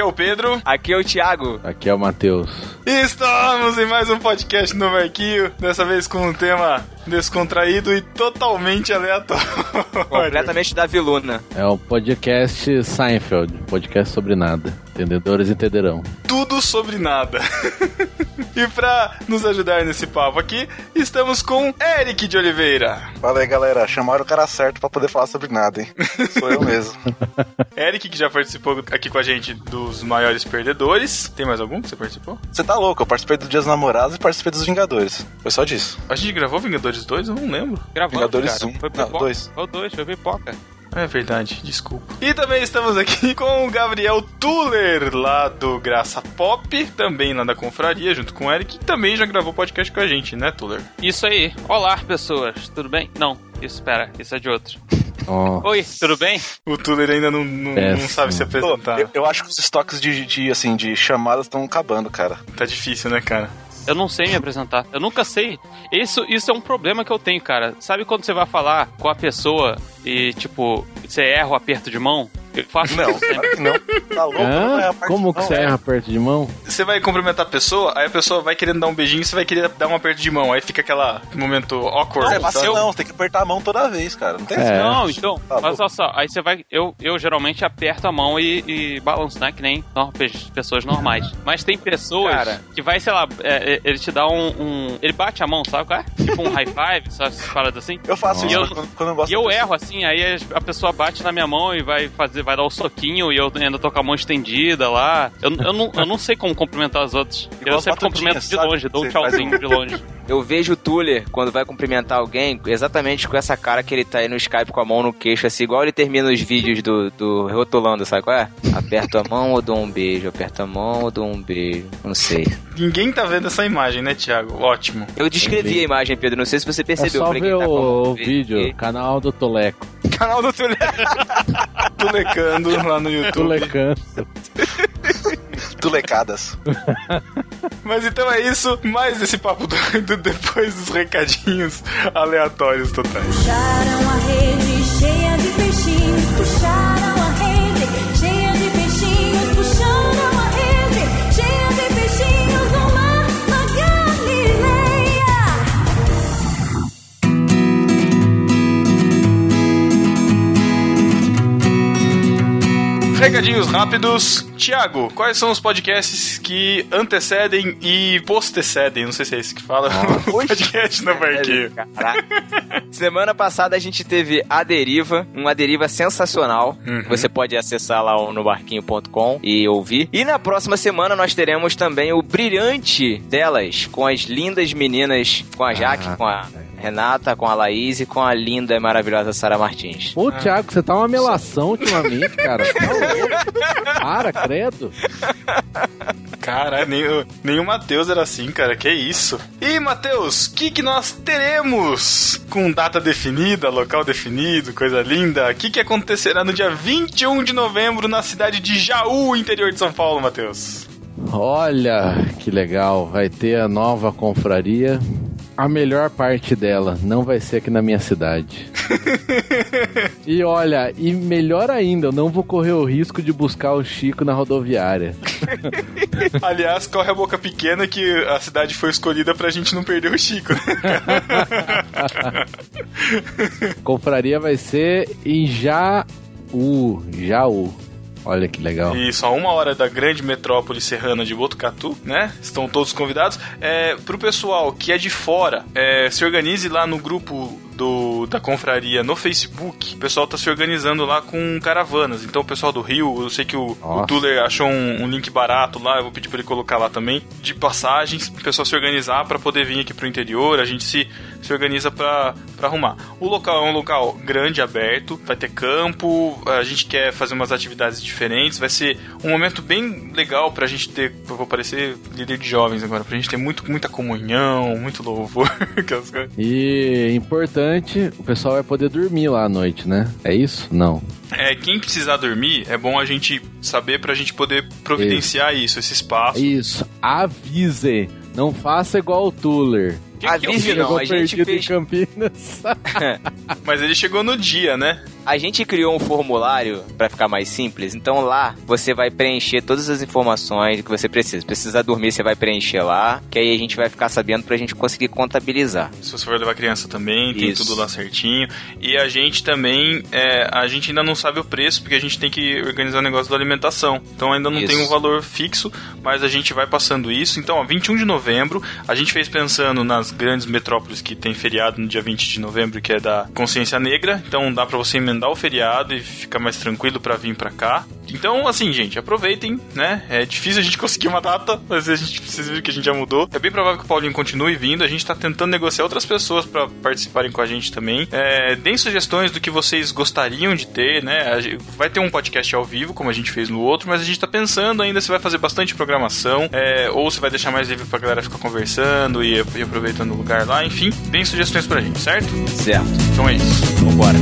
Aqui é o Pedro. Aqui é o Thiago. Aqui é o Matheus. Estamos em mais um podcast no Marquinho, dessa vez com um tema descontraído e totalmente aleatório. Completamente da viluna. É o podcast Seinfeld, podcast sobre nada. Entendedores entenderão. Tudo sobre nada. e pra nos ajudar nesse papo aqui, estamos com Eric de Oliveira. Fala aí, galera. Chamaram o cara certo pra poder falar sobre nada, hein? Sou eu mesmo. Eric, que já participou aqui com a gente dos maiores perdedores. Tem mais algum que você participou? Você tá louco? Eu participei do Dias Namorados e participei dos Vingadores. Foi só disso. A gente gravou Vingadores 2? Eu não lembro. Gravamos, Vingadores cara. 1. Foi Não, pipoca. 2. Foi o 2, foi pipoca. É verdade, desculpa. E também estamos aqui com o Gabriel Tuller, lá do Graça Pop, também lá da Confraria, junto com o Eric, que também já gravou podcast com a gente, né, Tuller? Isso aí. Olá, pessoas. Tudo bem? Não, isso, espera, isso é de outro. Ó, Oi, tudo bem? O Tuller ainda não, não, não Péssimo. sabe se apresentar. eu, eu acho que os estoques de, de, assim, de chamadas estão acabando, cara. Tá difícil, né, cara? Eu não sei me apresentar. Eu nunca sei. Isso, isso é um problema que eu tenho, cara. Sabe quando você vai falar com a pessoa e, tipo, você erra o aperto de mão? Eu faço Não, não. Tá louco? não é Como que não, você é. erra perto de mão? Você vai cumprimentar a pessoa, aí a pessoa vai querendo dar um beijinho, você vai querer dar um aperto de mão, aí fica aquela momento awkward. É sabe? vacilão, você tem que apertar a mão toda vez, cara. Não tem É. Não, então, Tá mas olha só, aí você vai. Eu, eu geralmente aperto a mão e, e balanço, né? Que nem no- pe- pessoas normais. Mas tem pessoas Cara. que vai, sei lá, é, é, ele te dá um, um- Ele bate a mão, sabe qual é? Tipo um high five, sabe essas paradas assim? Eu faço E isso eu- quando, quando eu gosto E eu pessoa. erro assim, aí a pessoa bate na minha mão e vai fazer, vai dar o soquinho e eu ainda tô com a mão estendida lá. Eu, eu, não, eu não sei como cumprimentar os outros. Igual eu sempre cumprimento de sabe? longe, dou um tchauzinho um- de longe. Eu vejo o Tuller, quando vai cumprimentar alguém, exatamente com essa cara que ele tá aí no Skype com a mão no queixo, assim, igual ele termina os vídeos do, do Rotulando, sabe qual é? Aperto a mão ou dou um beijo? Aperto a mão ou dou um beijo? Não sei. Ninguém tá vendo essa imagem, né, Thiago? Ótimo. Eu descrevi a imagem, Pedro, não sei se você É percebeu. só Falei que ver tá o, vídeo, canal do Toleco. Canal do Tuller. Tulecando lá no YouTube. Tolecando. Tulecadas. Mas então é isso, mais esse papo doido depois dos recadinhos aleatórios totais. Puxaram a rede cheia de peixinhos, puxaram Recadinhos rápidos. Tiago, quais são os podcasts que antecedem e postecedem? Não sei se é isso que fala. o podcast no Marquinho. Caraca. Semana passada a gente teve A Deriva, uma deriva sensacional. Uhum. Você pode acessar lá no barquinho.com e ouvir. E na próxima semana nós teremos também o Brilhante delas, com as lindas meninas, com a Jaque, Ah. com a Renata, com a Laís e com a linda e maravilhosa Sara Martins. Ô, Thiago, você tá uma melação ultimamente, cara. Tá louco. Para, credo. Cara, nem, o- nem o Matheus era assim, cara. Que isso? E, Matheus, o que, que nós teremos? Com data definida, local definido, coisa linda. O que, que acontecerá no dia 21 de novembro na cidade de Jaú, interior de São Paulo, Matheus? Olha, que legal. Vai ter a nova confraria. A melhor parte dela não vai ser aqui na minha cidade. e olha, e melhor ainda, eu não vou correr o risco de buscar o Chico na rodoviária. Aliás, corre a boca pequena que a cidade foi escolhida pra gente não perder o Chico. Confraria vai ser em Jaú. Jaú. Olha que legal. Isso, a uma hora da grande metrópole serrana de Botucatu, né? Estão todos convidados. É, pro pessoal que é de fora, é, se organize lá no grupo do, da confraria no Facebook. O pessoal tá se organizando lá com caravanas. Então, o pessoal do Rio, eu sei que o, o Nossa. Tuller achou um, um link barato lá, eu vou pedir pra ele colocar lá também, de passagens, o pessoal se organizar pra poder vir aqui pro interior. A gente se, se organiza pra, pra arrumar. O local é um local grande, aberto, vai ter campo, a gente quer fazer umas atividades diferentes, vai ser um momento bem legal pra gente ter, eu vou parecer líder de jovens agora, pra gente ter muito, muita comunhão, muito louvor, aquelas coisas. E importante, o pessoal vai poder dormir lá à noite, né? É isso? Não. É, quem precisar dormir, é bom a gente saber pra gente poder providenciar isso, esse espaço. Isso. Avise. Não faça igual o Tuller. Que A que eu Vivi fiz? não, Chegou a gente perdido fez- em Campinas. Mas ele chegou no dia, né? A gente criou um formulário pra ficar mais simples, então lá você vai preencher todas as informações que você precisa. Precisa dormir, você vai preencher lá, que aí a gente vai ficar sabendo pra gente conseguir contabilizar. Se você for levar criança também, tem Isso. tudo lá certinho. E a gente também, é, a gente ainda não sabe o preço, porque a gente tem que organizar o negócio da alimentação. Então ainda não Isso. tem um valor fixo, mas a gente vai passando isso. Então, ó, 21 de novembro, a gente fez pensando nas grandes metrópoles que tem feriado no dia 20 de novembro, que é da Consciência Negra. Então dá pra você emendar o feriado e ficar mais tranquilo pra vir pra cá. Então, assim, gente, aproveitem, né? É difícil a gente conseguir uma data, mas a gente precisa ver que a gente já mudou. É bem provável que o Paulinho continue vindo. A gente tá tentando negociar outras pessoas pra participarem com a gente também. É, deem sugestões do que vocês gostariam de ter, né? Vai ter um podcast ao vivo, como a gente fez no outro, mas a gente tá pensando ainda se vai fazer bastante programação, é, ou se vai deixar mais livre pra galera ficar conversando e, e aproveitando o lugar lá. Enfim, deem sugestões pra gente, certo? Certo. Então é isso. Vambora.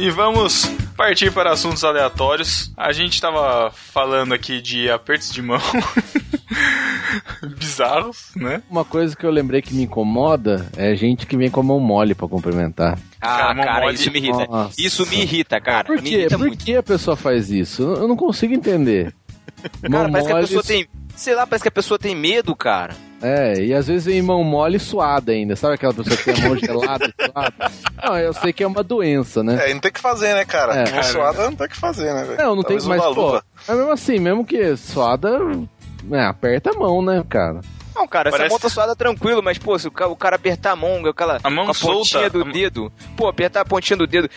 E vamos partir para assuntos aleatórios. A gente estava falando aqui de apertos de mão bizarros, né? Uma coisa que eu lembrei que me incomoda é gente que vem com a mão mole pra cumprimentar. Ah, Cara, cara, mole- isso me irrita. Nossa. Isso me irrita, cara. Por Me quê? irrita Por muito. que a pessoa faz isso? Eu não consigo entender. Cara, Mão parece que a mole- pessoa tem. Sei lá, parece que a pessoa tem medo, cara. É, e às vezes vem mão mole e suada ainda. Sabe aquela pessoa que tem a mão gelada e suada? Não, eu sei que é uma doença, né? É, não tem o que fazer, né, cara? É. Mão suada não tem o que fazer, né, velho? Não, não tem Talvez mais, uma pô. luva. Mas mesmo assim, mesmo que suada, é, aperta a mão, né, cara? Não, cara, Parece- essa mão tá suada tranquilo, mas, pô, se o ca- o cara apertar a mão, aquela A mão a pontinha do a dedo, pô, apertar a pontinha do dedo,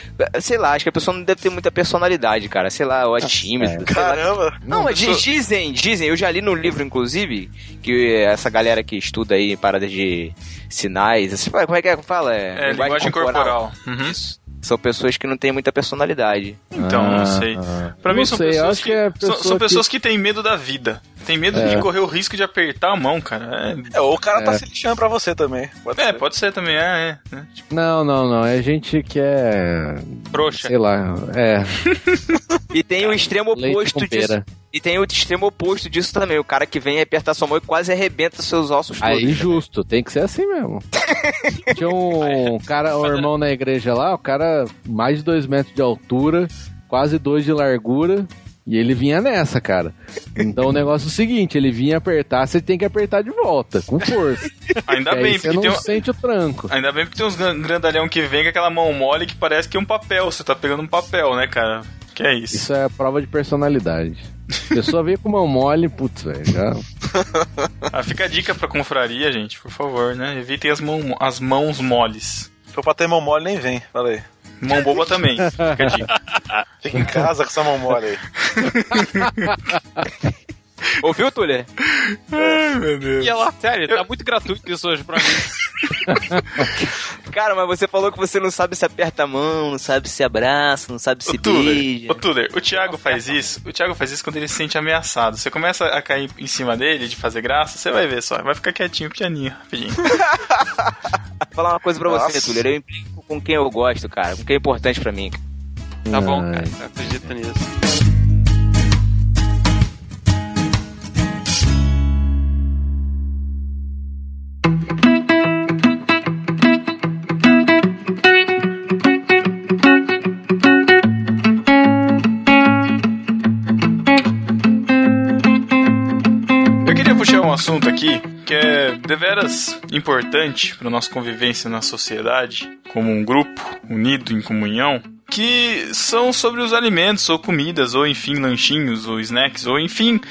sei lá, acho que a pessoa não deve ter muita personalidade, cara, sei lá, ou é tímido, sei lá. Caramba. Não, mas pessoa- dizem, dizem, eu já li no livro, inclusive, que essa galera que estuda aí paradas de sinais, assim, como é que é que fala? É, linguagem corporal. Uhum. Isso. São pessoas que não têm muita personalidade. Então, não sei. Pra mim são sei, pessoas acho que é são- pessoa são, que- pessoas que... têm medo da vida. Tem medo É. de correr o risco de apertar a mão, cara. É, ou o cara tá É. se lixando pra você também. Pode É, é ser. pode ser também, é, é. né? Tipo, Não, não, não. É gente que é. Trouxa. Sei lá. É. E tem o extremo oposto disso. E tem o extremo oposto disso também. O cara que vem apertar sua mão e quase arrebenta seus ossos todos. Aí justo, tem que ser assim mesmo. Tinha um cara, um irmão na igreja lá, o cara mais de dois metros de altura, quase dois de largura, e ele vinha nessa, cara. Então o negócio é o seguinte, ele vinha apertar, você tem que apertar de volta, com força. ainda Que aí bem, você porque não tem um, sente o tranco. Ainda bem porque tem uns gran- grandalhão que vem com aquela mão mole que parece que é um papel. Você tá pegando um papel, né, cara? Que é isso. Isso é prova de personalidade. A pessoa veio com mão mole, putz, velho, já... Ah, fica a dica pra confraria, gente, por favor, né? Evitem as, mão, as mãos moles. Se for pra ter mão mole, nem vem. Falei. Mão boba também, fica a dica. Fica em casa com essa mão mole aí. Ouviu, Tulê? Ai, meu Deus. E ela, sério, tá muito gratuito isso hoje pra mim. Cara, mas você falou que você não sabe se aperta a mão, não sabe se abraça, não sabe se Ô, Tuller, beija. ô, Tuller, o Thiago faz isso. O Thiago faz isso quando ele se sente ameaçado. Você começa a cair em cima dele, de fazer graça, você vai ver só. Vai ficar quietinho, pianinho, rapidinho. Vou falar uma coisa pra você, Nossa. Tuller. Eu implico com quem eu gosto, cara. Com quem é importante pra mim. Tá bom, cara, eu acredito nisso. Eu queria puxar um assunto aqui que é deveras importante para nossa convivência na sociedade, como um grupo unido em comunhão, que são sobre os alimentos ou comidas, ou enfim, lanchinhos ou snacks, ou enfim.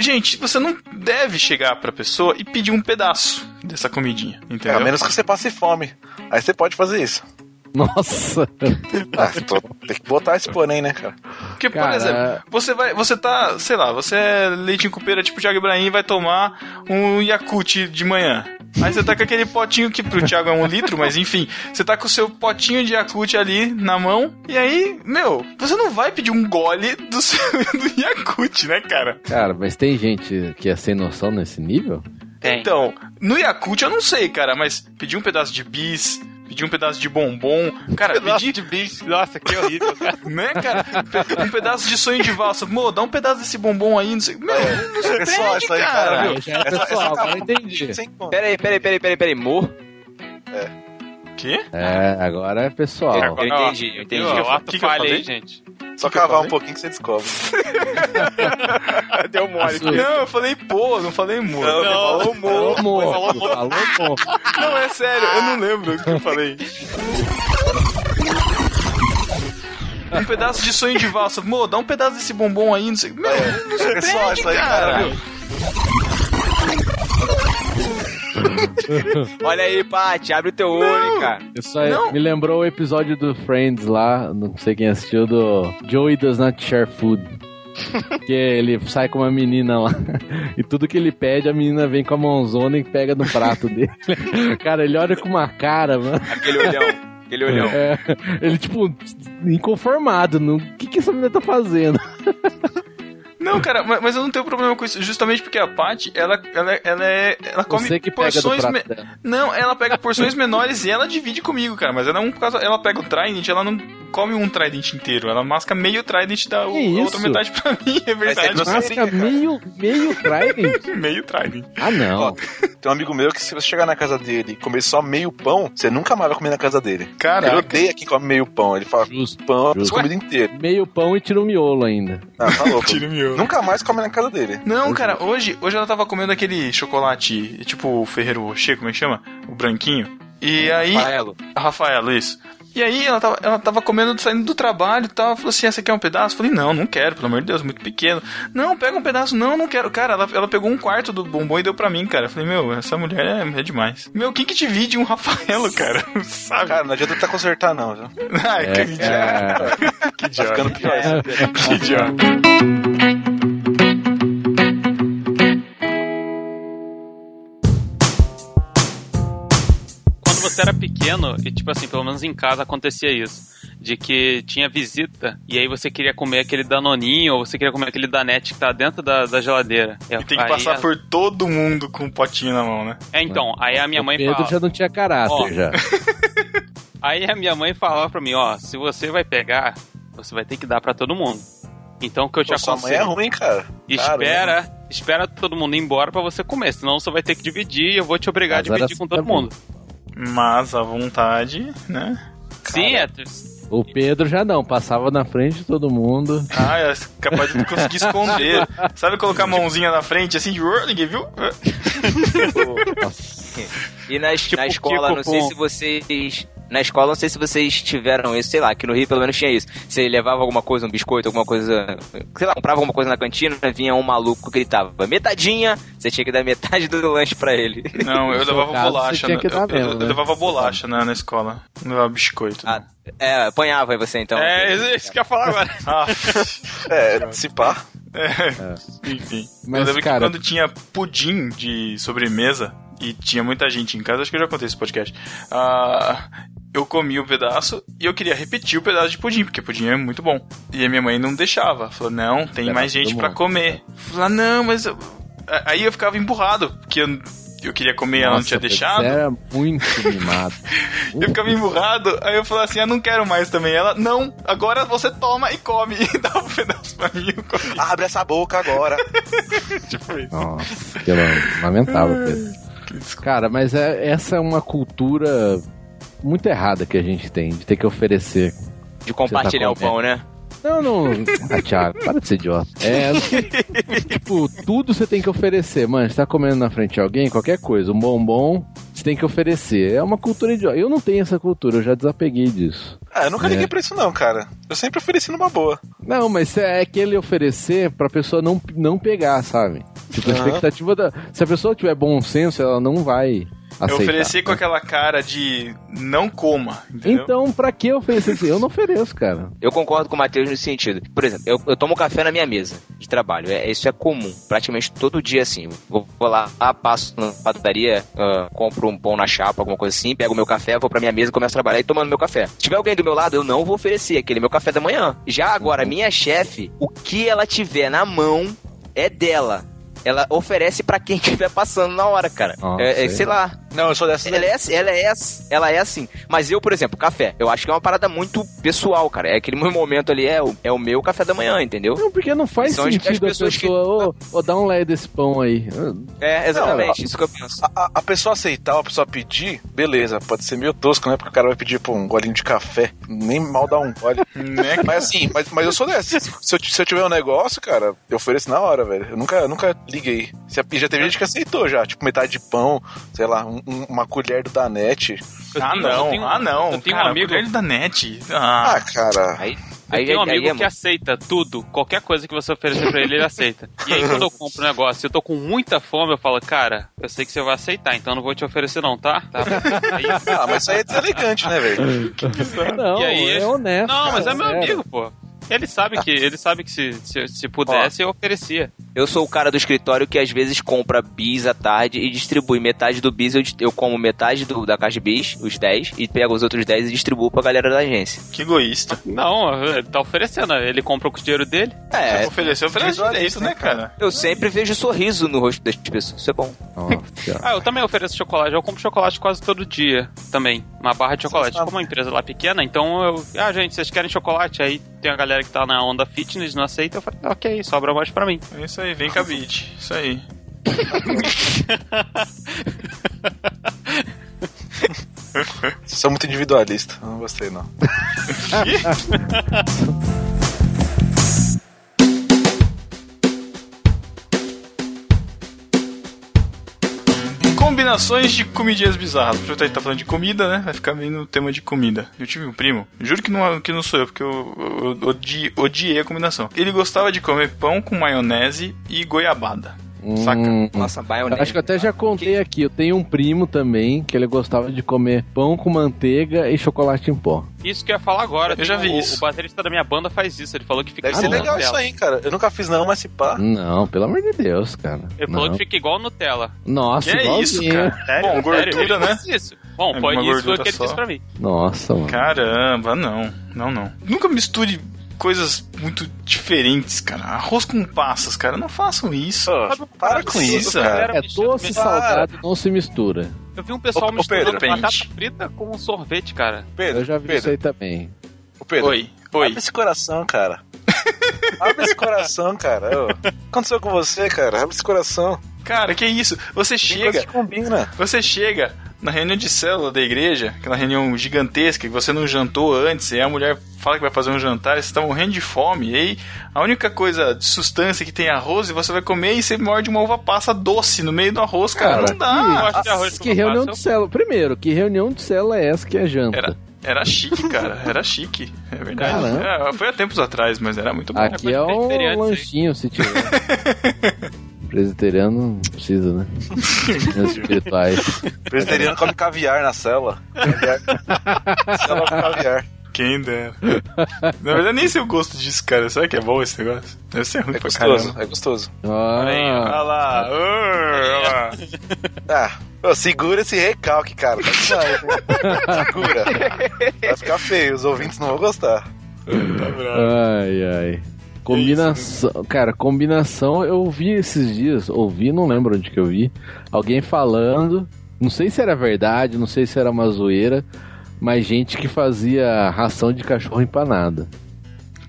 Gente, você não deve chegar pra pessoa e pedir um pedaço dessa comidinha, É, entendeu? a menos que você passe fome. Aí você pode fazer isso. Nossa! Ah, tô- tem que botar esse porém, né, cara? Porque, por Cara, exemplo, você vai, você tá, sei lá, você é leitinho cupeira tipo Thiago Ibrahim e vai tomar um Yakult de manhã. Aí você tá com aquele potinho que pro Thiago é um litro, mas enfim, você tá com o seu potinho de Yakult ali na mão, e aí, meu, você não vai pedir um gole do, seu, do Yakult, né, cara? Cara, mas tem gente que é sem noção nesse nível? Tem. Então, no Yakult eu não sei, cara, mas pedir um pedaço de bis, pedir um pedaço de bombom, cara, pedir de bicho. Nossa, que horrível, cara. né, cara? Um pedaço de sonho de valsa. Mo, dá um pedaço desse bombom aí, não sei. Meu, não se Pessoal, perde, isso aí, cara. já é pessoal, agora eu entendi. Peraí, peraí, peraí, peraí, peraí. Mo? Quê? É, agora é pessoal. Eu entendi, eu entendi. O ato que falha falei? aí, gente. Só que cavar um pouquinho que você descobre. Deu mole. Não, eu falei pô, não falei mo. Não, Não, Falou morto, falou morto. não, é sério, eu não lembro o que eu falei. Um pedaço de sonho de valsa. Mo, dá um pedaço desse bombom aí, não sei. Meu, não se É só isso aí, cara. cara. Olha aí, Paty, abre o teu olho, cara. Isso aí Não. me lembrou o episódio do Friends lá, não sei quem assistiu, do Joey Does Not Share Food. que ele sai com uma menina lá e tudo que ele pede, a menina vem com a mãozona e pega no prato dele. Cara, ele olha com uma cara, mano. Aquele olhão, aquele olhão. É, ele, tipo, inconformado. no- O que, que essa menina tá fazendo? Não, cara, mas, mas eu não tenho problema com isso, justamente porque a Paty, ela, ela, ela, é, ela come Você que pega do porções. prato me- dela. Não, ela pega porções menores e ela divide comigo, cara. Mas ela é um caso. Ela pega o Trident, ela não come um Trident inteiro. Ela masca meio Trident da o- a outra metade pra mim, é verdade. você- Masca cara. meio, meio Trident? meio Trident. Ah, não. Ó, Tem um amigo meu que se você chegar na casa dele e comer só meio pão, você nunca mais vai comer na casa dele. Ele Caraca. odeia quem come meio pão. Ele fala, Justo. pão, Justo. comida inteira. Meio pão e tira o miolo ainda. Ah, tá louco. Tira o miolo. Nunca mais come na casa dele. Não, cara, hoje, hoje ela tava comendo aquele chocolate, tipo o Ferreiro Rocher, como é que chama? O branquinho. E aí. Rafaelo. Rafael, isso. E aí ela tava, ela tava comendo, saindo do trabalho e tal. Falou assim: essa aqui é um pedaço? Falei, não, não quero, pelo amor de Deus, muito pequeno. Não, pega um pedaço, não, não quero. Cara, ela, ela pegou um quarto do bombom e deu pra mim, cara. Falei, meu, essa mulher é, é demais. Meu, quem que divide um Rafaelo, cara? Sabe? Cara, não adianta tentar consertar, não. viu? Ai, É, que idiota. é, Que Tá ficando idiota. pior. Que idiota. Quando você era pequeno, e tipo assim, pelo menos em casa acontecia isso. De que tinha visita e aí você queria comer aquele danoninho ou você queria comer aquele danete que tá dentro da, da geladeira. E tem que passar a- por todo mundo com um potinho na mão, né? É, então, aí a minha o mãe Pedro fala... já não tinha caráter, Ó. já. Aí a minha mãe falava pra mim, ó, se você vai pegar, você vai ter que dar pra todo mundo. Então o que eu te Pô, sua mãe é aconselho, ruim, cara. espera, espera todo mundo ir embora pra você comer, senão você vai ter que dividir e eu vou te obrigar a Mas era dividir com todo mundo. Mas a vontade, né? Sim, é, O Pedro já não, passava na frente de todo mundo. Ah, é capaz de conseguir esconder. Sabe colocar a mãozinha na frente assim, de "Ué, ninguém viu? E na, Tipo na escola, Kiko não sei se vocês. Na escola, não sei se vocês tiveram isso, sei lá, aqui no Rio pelo menos tinha isso. Você levava alguma coisa, um biscoito, alguma coisa. Sei lá, comprava alguma coisa na cantina, vinha um maluco que gritava metadinha, você tinha que dar metade do lanche pra ele. Não, eu levava caso, bolacha. você tinha né? que dar eu, eu- mesmo, eu né? levava bolacha né, na escola. Não levava biscoito. Ah, é, apanhava aí você então. é isso que eu ia falar agora. Ah, É, se pá. é. Enfim. Mas, eu lembro cara- que quando tinha pudim de sobremesa e tinha muita gente em casa, acho que eu já contei esse podcast. Ah, eu comi o pedaço e eu queria repetir o pedaço de pudim, porque pudim é muito bom. E a minha mãe não deixava. Falou, não, tem mais gente mundo. comer. Falei, ah, não, mas. eu- Aí eu ficava emburrado, porque eu, eu queria comer e ela não tinha deixado. Você era muito mimado. Eu ficava emburrado, aí eu falei assim, ah, não quero mais também. Ela, não, agora você toma e come. E dá um pedaço pra mim, eu comi. Abre essa boca agora. Tipo isso. Nossa, que la- lamentável, Pedro. Cara, mas é, essa é uma cultura muito errada que a gente tem, de ter que oferecer. De compartilhar Você o tá pão, né? Não, não. Ah, Thiago, para de ser idiota. É, tipo, tudo você tem que oferecer. Mano, você tá comendo na frente de alguém, qualquer coisa, um bombom, você tem que oferecer. É uma cultura idiota. Eu não tenho essa cultura, eu já desapeguei disso. Ah, eu nunca É. liguei pra isso, não, cara. Eu sempre ofereci numa boa. Não, mas é aquele oferecer pra pessoa não, não pegar, sabe? Tipo, a expectativa da. Se a pessoa tiver bom senso, ela não vai Eu aceitar. ofereci com aquela cara de não coma, entendeu? Então, pra que oferecer isso? Eu não ofereço, cara. Eu concordo com o Matheus nesse sentido. Por exemplo, eu, eu tomo café na minha mesa de trabalho. É, isso é comum. Praticamente todo dia, assim. Vou, vou lá, passo na padaria, ah, compro um pão na chapa, alguma coisa assim, pego meu café, vou pra minha mesa, começo a trabalhar e tomando meu café. Se tiver alguém do meu lado, eu não vou oferecer aquele meu café da manhã. Já agora, minha chefe, o que ela tiver na mão é dela. Ela oferece pra quem estiver passando na hora, cara. Nossa, é, é, é. sei lá. Não, eu sou dessa. Ela é, assim- ela, é, assim- ela é assim. Mas eu, por exemplo, café. Eu acho que é uma parada muito pessoal, cara. É aquele meu momento ali, é o, é o meu café da manhã, entendeu? Não, porque não faz São as- as sentido a pessoas que- pessoa, ô, ô, dá um lé desse pão aí. É, exatamente. Não, isso que eu penso. A, a- pessoa aceitar, a pessoa pedir, beleza, pode ser meio tosco, né? Porque o cara vai pedir pô, um golinho de café. Nem mal dá um gole. Né? Mas assim, mas, mas eu sou dessa. Se eu, se eu tiver um negócio, cara, eu ofereço na hora, velho. Eu nunca, nunca liguei. Se a- Já teve gente que aceitou já, tipo, metade de pão, sei lá, um- um- uma colher do Danete. Ah, não, tenho- ah, não. Eu tenho cara, um amigo, colher da net. Ah, Ah, cara. Aí, aí, tenho um aí amigo é que aceita tudo, qualquer coisa que você oferecer pra ele, ele aceita. E aí quando eu compro um negócio, eu tô com muita fome, eu falo, cara, eu sei que você vai aceitar, então eu não vou te oferecer não, tá? Tá. Aí, Ah, mas isso aí é deselegante, né, velho? Não, E aí, é honesto. não, mas é meu sério. amigo, pô. Ele sabe que ele sabe que se, se, se pudesse, eu oferecia. Eu sou o cara do escritório que às vezes compra bis à tarde e distribui metade do bis. Eu, eu como metade do, da caixa de bis, os 10, e pego os outros 10 e distribuo pra galera da agência. que egoísta. Não, ele tá oferecendo, ele comprou com o dinheiro dele. É, Ofereceu, ofereceu direito, né, cara? eu sempre vejo sorriso no rosto das pessoas. Isso é bom. Ah, eu também ofereço chocolate. Eu compro chocolate quase todo dia também. Uma barra de chocolate. Como uma empresa lá pequena, então eu. Ah, gente, vocês querem chocolate? Aí tem a galera que tá na onda fitness, não aceita. Eu falei, ok, sobra mais pra mim. É isso aí, vem cabide. Isso aí. Vocês são muito individualista. Não gostei, não. Combinações de comidinhas bizarras. Aproveitar que tá falando de comida, né? Vai ficar meio no tema de comida. Eu tive um primo, juro que não, que não sou eu, porque eu, eu, eu odi- odiei a combinação. Ele gostava de comer pão com maionese e goiabada. Saca? Hum, Nossa, maionese. Acho que eu até já contei aqui. Eu tenho um primo também que ele gostava de comer pão com manteiga e chocolate em pó. Isso que eu ia falar agora. Eu já Tem vi o, isso. O baterista da minha banda faz isso. Ele falou que fica Deve ser igual legal Nutella. isso aí, cara. Eu nunca fiz não, mas se pá. Não, pelo amor de Deus, cara. Ele Não. falou que fica igual Nutella. Nossa, Que é isso, cara? Sério? Bom, gordura, né? Isso. Bom, É foi uma isso foi o gordura que ele só. disse pra mim. Nossa, mano. Caramba, não. Não, não. Nunca misture coisas muito diferentes, cara. Arroz com passas, cara. Não façam isso. Pô, Sabe, para com isso, cara. É doce e salgado, não se mistura. Eu vi um pessoal Ô, misturando Pedro, batata depende. frita com sorvete, cara. Pedro, Eu já vi Pedro, isso aí também. Ô, Pedro, Oi, oi. Abre esse coração, cara. Abre esse coração, cara. O que aconteceu com você, cara? Abre esse coração. Cara, que isso? Você chega, que combina. você chega na reunião de célula da igreja, aquela reunião gigantesca que você não jantou antes, e aí a mulher fala que vai fazer um jantar, e você tá morrendo de fome, e aí a única coisa de sustância que tem é arroz, e você vai comer e você morde uma uva passa doce no meio do arroz, cara. não Eu dá. acho que arroz Que reunião passa de célula. Primeiro, que reunião de célula é essa que é janta? Era, era chique, cara. Era chique. É verdade. Caramba. É, foi há tempos atrás, mas era muito bom. Aqui é um aí. lanchinho, se tiver. Presbiteriano não precisa, né? Espirituais. Presbiteriano come caviar na cela. Caviar. cela com caviar. Quem dera. Na verdade, nem sei o gosto disso, cara. Será que é bom esse negócio? Deve ser ruim É pra gostoso, caramba. é gostoso. Aí, Ah, olha lá. olha lá. Ah, segura esse recalque, cara. Hein? Segura. Vai ficar feio, os ouvintes não vão gostar. Tá bravo. ai, ai. Combinação, cara, combinação eu vi esses dias, ouvi, não lembro onde que eu vi, alguém falando, não sei se era verdade, não sei se era uma zoeira, mas gente que fazia ração de cachorro empanada.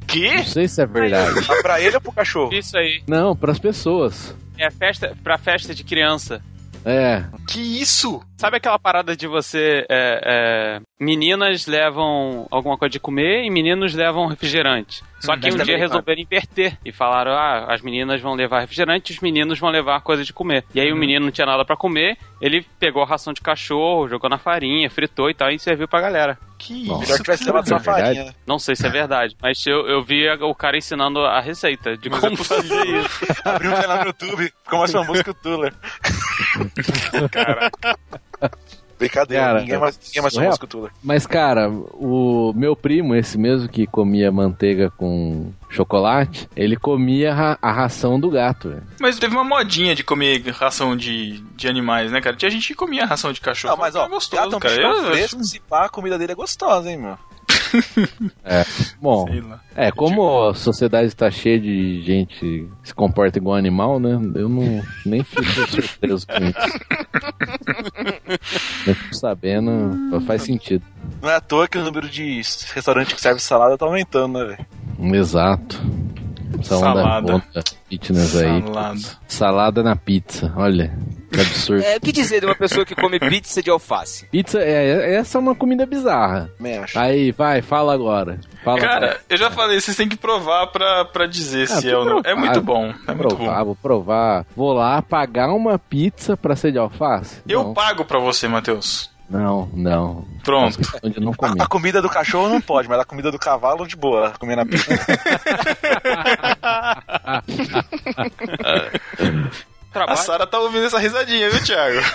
Que? Não sei se é verdade. Mas pra ele ou pro cachorro? Isso aí. Não, pras pessoas. É festa, pra festa de criança. É, Que isso? Sabe aquela parada de você. é, é, meninas levam alguma coisa de comer e meninos levam refrigerante. Só que deve um dia bem, resolveram inverter e falaram: ah, as meninas vão levar refrigerante e os meninos vão levar coisa de comer. E aí o menino não tinha nada pra comer, ele pegou a ração de cachorro, jogou na farinha, fritou e tal e serviu pra galera. Que Nossa. Melhor que tivesse levado só É verdade? farinha. Não sei se é verdade, mas eu, eu vi o cara ensinando a receita de Mas como é fazer isso. Abriu um canal no YouTube, ficou mais famoso que o Tuller. Brincadeira, Cara, ninguém, mais, ninguém mais surreal. tomou Cthulhu. Mas, cara, o meu primo, esse mesmo que comia manteiga com chocolate, ele comia ra- a ração do gato, velho. Mas teve uma modinha de comer ração de, de animais, né, cara? Tinha gente que comia ração de cachorro. Não, mas ó, é gostoso, gato é um cara. Eu- fresco, se pá, a comida dele é gostosa, hein, meu. Bom, Sei lá. é, como a sociedade está cheia de gente que se comporta igual animal, né? Eu não nem fico surpreso com isso. Eu fico sabendo, faz sentido. Não é à toa que o número de restaurantes que serve salada tá aumentando, né, velho? Exato. Essa onda, Salada. onda fitness aí. Salada. Salada na pizza, olha. Que absurdo. É, o que dizer de uma pessoa que come pizza de alface? Pizza, é, essa é uma comida bizarra. Acho. Aí, vai, fala agora. Fala Cara, eu já falei, vocês têm que provar pra, pra dizer Ah, se é ou não. É muito bom. É muito provar, bom. vou provar. Vou lá pagar uma pizza pra ser de alface? Eu não, pago pra você, Matheus. Não, não. Pronto. Não comer. A, a comida do cachorro não pode, mas a comida do cavalo de boa, comer na pizza. A Trabalho. Sara tá ouvindo essa risadinha, viu, Thiago?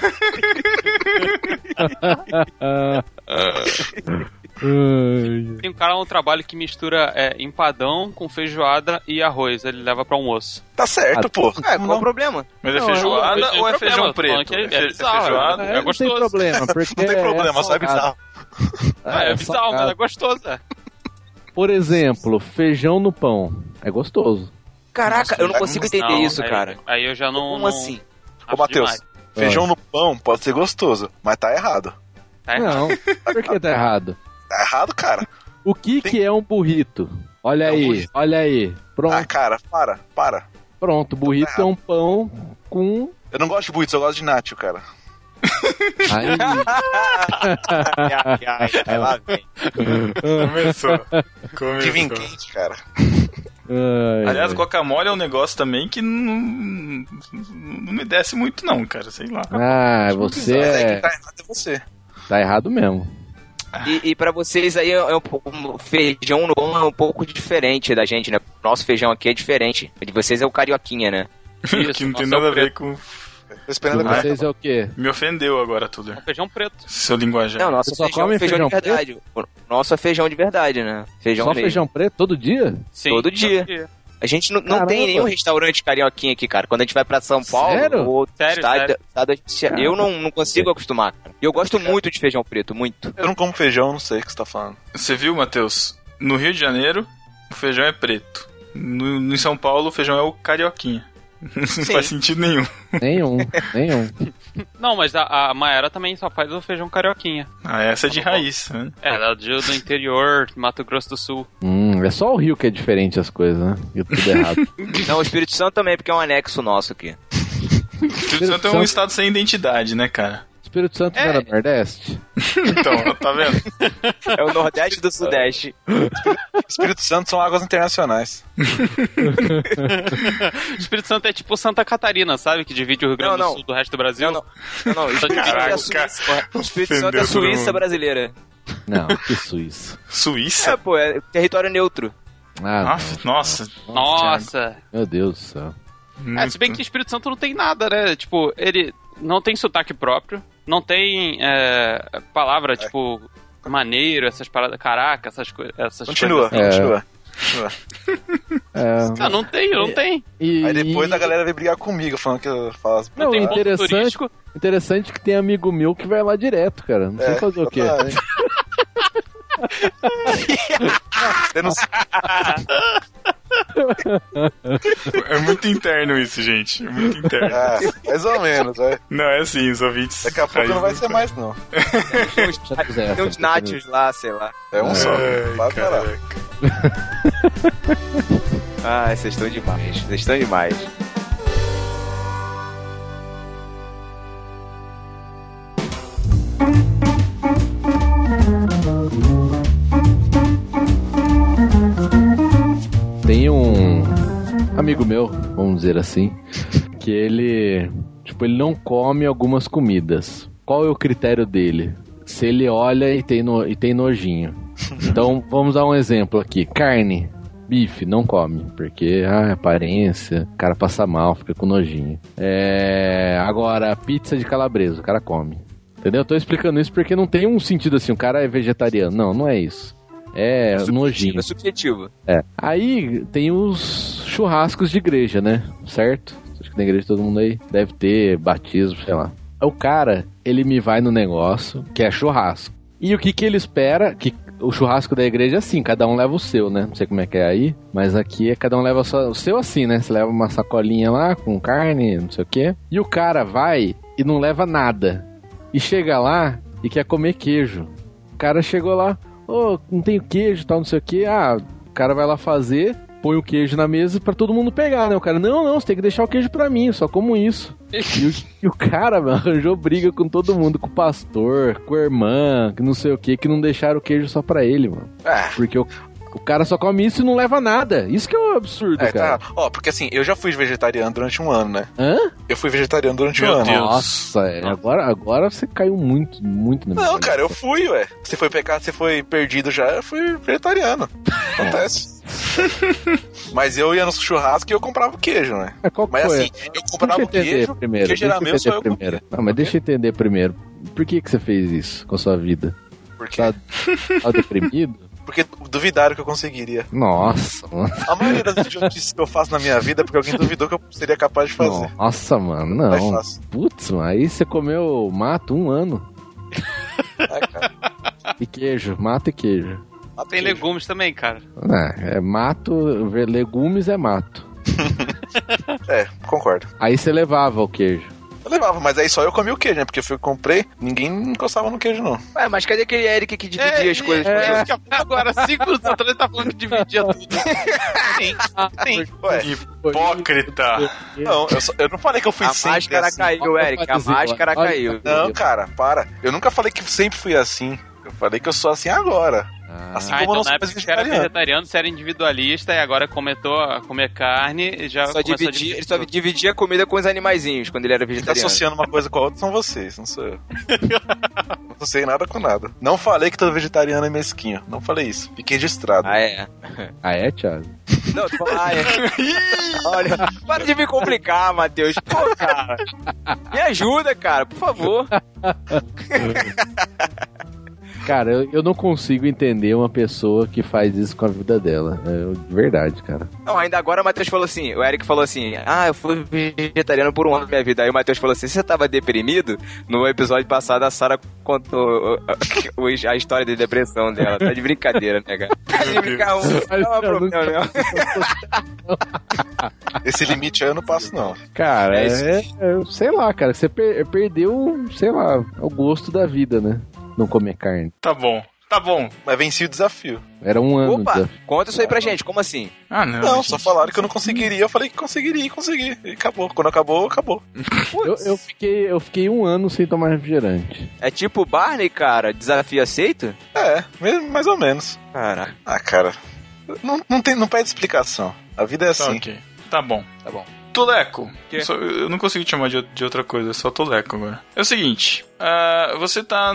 Tem um cara no trabalho que mistura é, empadão com feijoada e arroz. Ele leva pra almoço. Tá certo, pô. É, qual o problema? Mas é feijoada não ou é feijão preto? que é- é fe- bizarro, feijoada. é não tem gostoso. problema, porque Não tem problema, só é bizarro. Ah, é, bizarro, mas é gostoso. É. Por exemplo, feijão no pão. É gostoso. Caraca, eu não consigo entender Não, isso, aí- cara. Aí eu já não. Como não- assim? Ô, Matheus, feijão no pão pode ser gostoso, mas tá errado. Tá errado. Não, por que tá errado? Tá errado, cara. O que que é um burrito? Olha É um aí, burrito. olha aí. Ah, Pronto, cara, para, para. pronto. Burrito é um pão com... Eu não gosto de burrito, eu gosto de nacho, cara. Aí, Ai, ai, ai, lá vem. Começou. Começou. vinho quente, cara. Ai, Aliás, ai. guacamole é um negócio também que não, não me desce muito, não, cara. Sei lá. Ah, você é é... que tá errado é você. Tá errado mesmo. E, e pra vocês aí, é um, pouco- um feijão no pão é um pouco diferente da gente, né? Nosso feijão aqui é diferente. O de vocês é o carioquinha, né? que não tem nossa, nada é a o ver preto. com. Tô esperando De agora. vocês é o quê? Me ofendeu agora, tudo. É um feijão preto. Seu linguajar. Não, nosso Você só feijão come é feijão, feijão de verdade. O nosso é feijão de verdade, né? Feijão Só mesmo. feijão preto todo dia? Sim, Todo dia. A gente não, não tem nenhum restaurante carioquinha aqui, cara. Quando a gente vai pra São Paulo Sério? ou outro Sério, estado, sério. estado, eu não, não consigo acostumar, cara. E eu gosto muito de feijão preto, muito. Eu não como feijão, não sei o que você tá falando. Você viu, Matheus? No Rio de Janeiro, o feijão é preto. No, no São Paulo, o feijão é o carioquinha. Não faz sentido nenhum. Nenhum, nenhum. Não, mas a, a Maera também só faz o feijão carioquinha. Ah, essa é de raiz, né? É, ela é do, do interior, Mato Grosso do Sul. Hum, é só o Rio que é diferente as coisas, né? E tudo errado. Não, o Espírito Santo também, porque é um anexo nosso aqui. O Espírito Santo é um estado sem identidade, né, cara? Espírito Santo não era Nordeste? Então, tá vendo? É o Nordeste do Sudeste. Espírito Santo são águas internacionais. Espírito Santo é tipo Santa Catarina, sabe? Que divide o Rio Grande Não, não. do Sul do resto do Brasil. Não, não. Não, não. O Espírito Santo é Suíça. O Espírito Santo é a Suíça mundo. brasileira. Não, que Suíça. É, Suíça? pô, é território neutro. Ah, Aff, nossa. Nossa. meu Deus do céu. É, se bem que o Espírito Santo não tem nada, né? Tipo, ele não tem sotaque próprio, não tem é, palavra, tipo, maneiro, essas paradas, caraca, essas, coi essas Continua, coisas. assim. continua. É, Ah, não tem, não tem. e, Aí depois e- a galera vem brigar comigo, falando que eu falo as Não, tem interessante, turístico. interessante que tem amigo meu que vai lá direto, cara. Não sei É, fazer o quê. Denuncia- É muito interno isso, gente. É muito interno. É, mais ou menos, vai. Não, é assim, os ouvintes. Daqui a pouco não vai ser mais, não. Tem uns, nachos lá, sei lá. É um só. Ai, caraca. Ah, vocês estão demais. Vocês estão demais. Tem um amigo meu, vamos dizer assim, que ele, tipo, ele não come algumas comidas. Qual é o critério dele? Se ele olha e tem, no, e tem nojinho. Então, vamos dar um exemplo aqui. Carne, bife, não come, porque ah, aparência, o cara passa mal, fica com nojinho. É, agora, pizza de calabresa, o cara come. Entendeu? Eu tô explicando isso porque não tem um sentido assim, o cara é vegetariano. Não, não é isso. É nojinho. É subjetivo. É. Aí tem os churrascos de igreja, né? Certo? Acho que na igreja todo mundo aí deve ter batismo, sei lá. O cara, ele me vai no negócio que é churrasco. E o que que ele espera? Que o churrasco da igreja é assim, cada um leva o seu, né? Não sei como é que é aí, mas aqui é cada um leva o seu assim, né? Você leva uma sacolinha lá com carne, não sei o quê. E o cara vai e não leva nada. E chega lá e quer comer queijo. O cara chegou lá, ô, não tenho queijo e tal, não sei o quê. Ah, o cara vai lá fazer, põe o queijo na mesa pra todo mundo pegar, né? O cara, não, não, você tem que deixar o queijo pra mim, só como isso. E o, e o cara, mano, arranjou briga com todo mundo, com o pastor, com a irmã, que não sei o que, que não deixaram o queijo só pra ele, mano. Ah, Porque o, o cara só come isso e não leva nada. Isso que é um absurdo, é, cara. tá. Ó, porque assim, eu já fui vegetariano durante um ano, né? Hã? Eu fui vegetariano durante Meu um ano. Deus. Nossa, é, agora, agora você caiu muito, muito na minha Não, cara, eu fui, ué. Você foi pecar, você foi perdido já, eu fui vegetariano. Acontece. Mas eu ia no churrasco e eu comprava queijo, né? Mas qual que Mas foi? assim, eu comprava entender queijo, primeiro. queijo era meu, só eu primeiro. Não, mas deixa eu entender primeiro. Por que, que você fez isso com a sua vida? Porque, Tá, tá deprimido? Porque duvidaram que eu conseguiria. Nossa, mano. A maioria das idiotices que eu faço na minha vida é porque alguém duvidou que eu seria capaz de fazer. Nossa, mano, não. faço. Putz, mano, aí você comeu mato um ano. É, cara. E queijo, mato e queijo. Tem legumes também, cara. É, é mato, ver legumes é mato. É, concordo. Aí você levava o queijo. Eu levava, mas aí só eu comi o queijo, né? Porque eu fui, comprei, ninguém encostava no queijo, não. Ué, mas cadê aquele Eric que dividia as coisas? É, que eu- agora, cinco minutos atrás, ele tá falando que dividia tudo. Sim, sim. Ué, Hipócrita. não, eu, só- eu não falei que eu fui A sempre máscara assim. caiu, Eric. A máscara caiu. Não, cara, para. Eu nunca falei que sempre fui assim. Eu falei que eu sou assim agora. Ah, Assim Ah, como eu então não na época você era vegetariano. vegetariano, você era individualista e agora começou a comer carne e já Só a dividia, dividir ele só dividia comida com os animaizinhos quando ele era Quem tá vegetariano. associando uma coisa com a outra são vocês, não sou eu. não associei nada com nada. Não falei que todo vegetariano é mesquinho. Não falei isso. Fiquei registrado. Ah, é? ah, é, Thiago? Não, tu fala, ah, é. Olha, para de me complicar, Matheus. Pô, cara. Me ajuda, cara, por favor. Cara, eu, eu não consigo entender uma pessoa que faz isso com a vida dela. É de verdade, cara. Não, ainda agora o Matheus falou assim, o Eric falou assim, ah, eu fui vegetariano por um ano da minha vida. Aí o Matheus falou assim, você tava deprimido? No episódio passado a Sara contou a história de depressão dela. Tá de brincadeira, né, cara? Tá de brincadeira. Não, não é problema, não. Esse limite aí eu não passo, não. Cara, É é, é- sei lá, cara, você per- perdeu, sei lá, o gosto da vida, né? Não comer carne. Tá bom. Tá bom. Mas venci o desafio. Era um ano. Opa, já. conta isso aí pra gente, como assim? Ah, não. Não, gente. só falaram que eu não conseguiria. Eu falei que conseguiria e consegui. E acabou. Quando acabou, acabou. Eu, eu fiquei, eu fiquei um ano sem tomar refrigerante. É tipo Barney, cara, desafio aceito? É, mesmo, mais ou menos. Caraca. Ah, cara. Não, não, tem, não pede explicação. A vida é Tá assim. ok. Tá bom. Tá bom. Tuleco. Eu não consigo te chamar de, de outra coisa, só Tuleco agora. É o seguinte, ah, você tá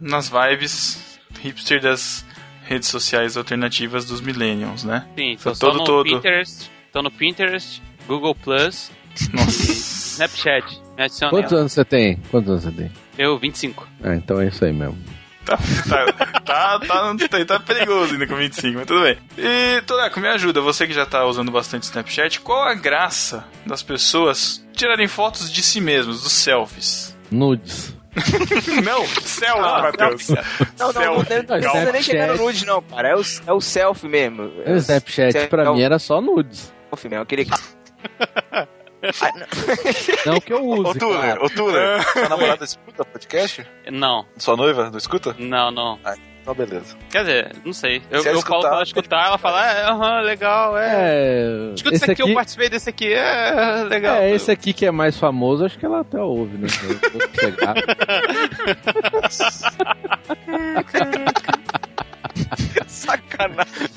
nas vibes hipster das redes sociais alternativas dos millennials, né? Sim, Tô todo, no todo. Pinterest, tô no Pinterest, Google Plus, Nossa. Snapchat. Me adiciona Quantos nela. anos você tem? Quantos anos você tem? Eu, 25. Ah, então é isso aí mesmo. tá, tá, tá, tá, tá perigoso ainda com 25, mas tudo bem. E, Tuleco, me ajuda, você que já tá usando bastante Snapchat, qual a graça das pessoas tirarem fotos de si mesmos, dos selfies? Nudes. Não, selfie, Ah, Matheus. Não, não, não, não, não precisa nem chegar no nude, não, cara. É o, é o selfie mesmo. É O Snapchat pra é o mim era só nudes. selfie mesmo, aquele... Ah, não. Não que eu Ô, use, Tuller, claro. ô, Tuller. Sua namorada escuta podcast? Não, Sua noiva não escuta? não, não. Então, beleza. Quer dizer, não sei. Eu, Se eu falo escutar, pra ela escutar, ela fala, é, aham, legal, é. É, Escuta esse esse aqui, eu aqui, participei desse aqui, é legal. é, esse aqui que é mais famoso, acho que ela até ouve, né? Eu chegar. Sacanagem.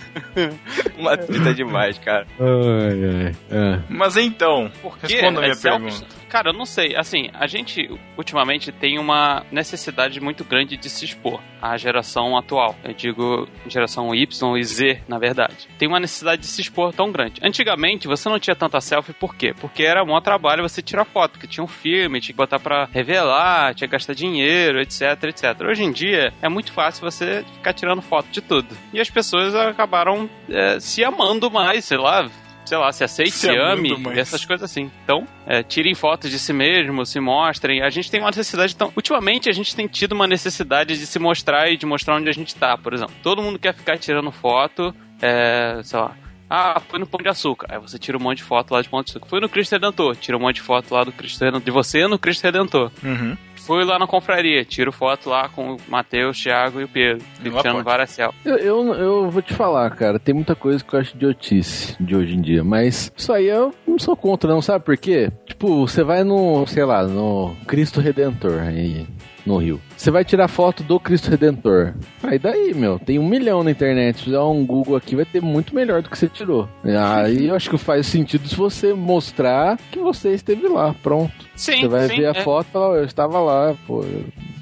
Matuta demais, cara. Ai, ai. É. Mas então, Porque responda a minha selfies- pergunta. Cara, eu não sei. Assim, a gente ultimamente tem uma necessidade muito grande de se expor. A geração atual. Eu digo geração Y e Z, na verdade. Tem uma necessidade de se expor tão grande. Antigamente, você não tinha tanta selfie, por quê? Porque era maior trabalho você tirar foto, porque tinha um filme, tinha que botar pra revelar, tinha que gastar dinheiro, etc, etc. Hoje em dia, é muito fácil você ficar tirando foto de tudo. E as pessoas acabaram é, se amando mais, sei lá, sei lá, se aceite, Se se, ame, essas coisas assim. Então, é, tirem fotos de si mesmo, se mostrem. A gente tem uma necessidade tão. Ultimamente a gente tem tido uma necessidade de se mostrar e de mostrar onde a gente tá, por exemplo. Todo mundo quer ficar tirando foto, é, sei lá. Ah, foi no Pão de Açúcar. Aí você tira um monte de foto lá de Pão de Açúcar. Foi no Cristo Redentor. Tira um monte de foto lá do Cristo Redentor. De você no Cristo Redentor. Uhum. Fui lá na confraria. Tiro foto lá com o Matheus, Thiago e o Pedro. Tirando selfies. Eu, eu, eu vou te falar, cara, tem muita coisa que eu acho idiotice de hoje em dia, mas isso aí eu não sou contra, não, sabe por quê? Tipo, você vai no, sei lá, no Cristo Redentor aí no Rio. Você vai tirar foto do Cristo Redentor. Aí daí, meu, tem um milhão na internet. Se fizer um Google aqui, vai ter muito melhor do que você tirou. Aí eu acho que faz sentido se você mostrar que você esteve lá. Pronto. Sim, você vai sim, ver a é. foto e falar, "Ó, eu estava lá, pô.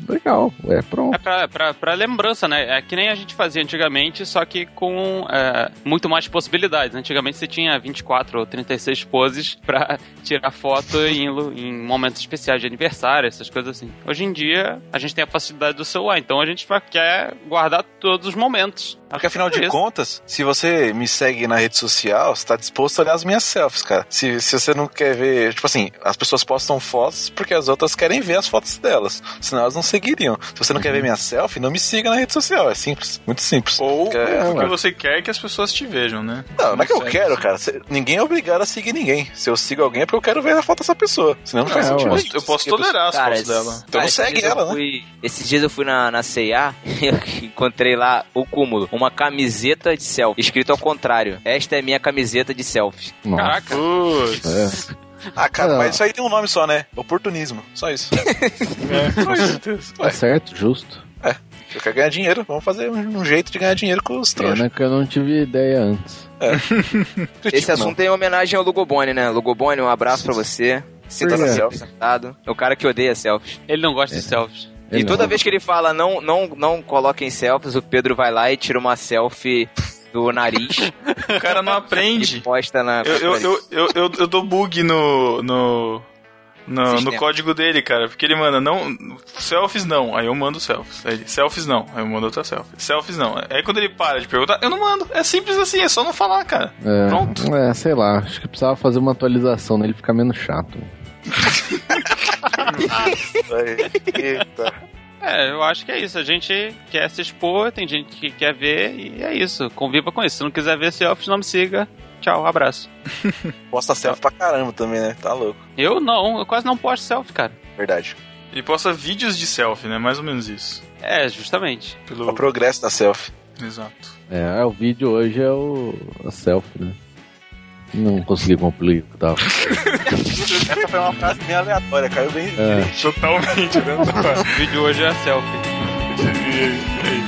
Legal, é pronto. É pra, pra, pra lembrança, né? É que nem a gente fazia antigamente, só que com é, muito mais possibilidades. Antigamente você tinha 24 ou 36 poses pra tirar foto em, em momentos especiais de aniversário, essas coisas assim. Hoje em dia, a gente tem a facilidade do celular, então a gente quer guardar todos os momentos. Porque afinal de Isso. contas, se você me segue na rede social, você tá disposto a olhar as minhas selfies, cara. Se, se você não quer ver. Tipo assim, as pessoas postam fotos porque as outras querem ver as fotos delas. Senão elas não seguiriam. Se você não quer ver minha selfie, não me siga na rede social. É simples. Muito simples. Ou Porque- é porque você quer que as pessoas te vejam, né? Não, não é que eu quero, cara. Cê- ninguém é obrigado a seguir ninguém. Se eu sigo alguém é porque eu quero ver a foto dessa pessoa. Senão não faz É, sentido. ué. Eu posso tolerar as Cara, fotos dela. Então não esses segue eu ela, né? fui- Esses dias eu fui na, na C&A e eu encontrei lá o cúmulo. Uma camiseta de selfie, escrito ao contrário. Esta é minha camiseta de selfie. Nossa, Caraca. Putz. é. Ah, cara, Ah. mas isso aí tem um nome só, né? Oportunismo. Só isso. É. Tá certo, justo. Eu quero ganhar dinheiro. Vamos fazer um jeito de ganhar dinheiro com os trouxas. Pena que eu não tive ideia antes. Esse assunto é em homenagem ao Lugobone, né? Lugobone, um abraço pra você. Sinta-se quê? representado. É o cara que odeia selfies. Ele não gosta de selfies. Ele e toda não. vez que ele fala não, não, não coloquem selfies, o Pedro vai lá e tira uma selfie do nariz O cara não aprende. posta na. Eu, eu, eu, eu, eu, eu dou bug no. no... No, no código dele, cara, porque ele manda não. Selfies não, aí eu mando selfies. Aí ele, selfies não, aí eu mando outra selfie. Selfies não. Aí quando ele para de perguntar, eu não mando. É simples assim, é só não falar, cara. É, Pronto. É, sei lá. Acho que precisava fazer uma atualização nele ficar menos chato. Eita. É, eu acho que é isso. A gente quer se expor, tem gente que quer ver e é isso. Conviva com isso. Se não quiser ver selfies, não me siga. Tchau, abraço. Posta selfie pra caramba também, né? Tá louco. Eu não, eu quase não posto selfie, cara. Verdade. Ele posta vídeos de selfie, né? Mais ou menos isso. É, justamente. O Pelo... progresso da selfie. Exato. É, o vídeo hoje é o a selfie, né? Não consegui concluir o que tava. Essa foi uma frase bem aleatória, caiu bem. É. Totalmente, né? O vídeo hoje é selfie. é isso.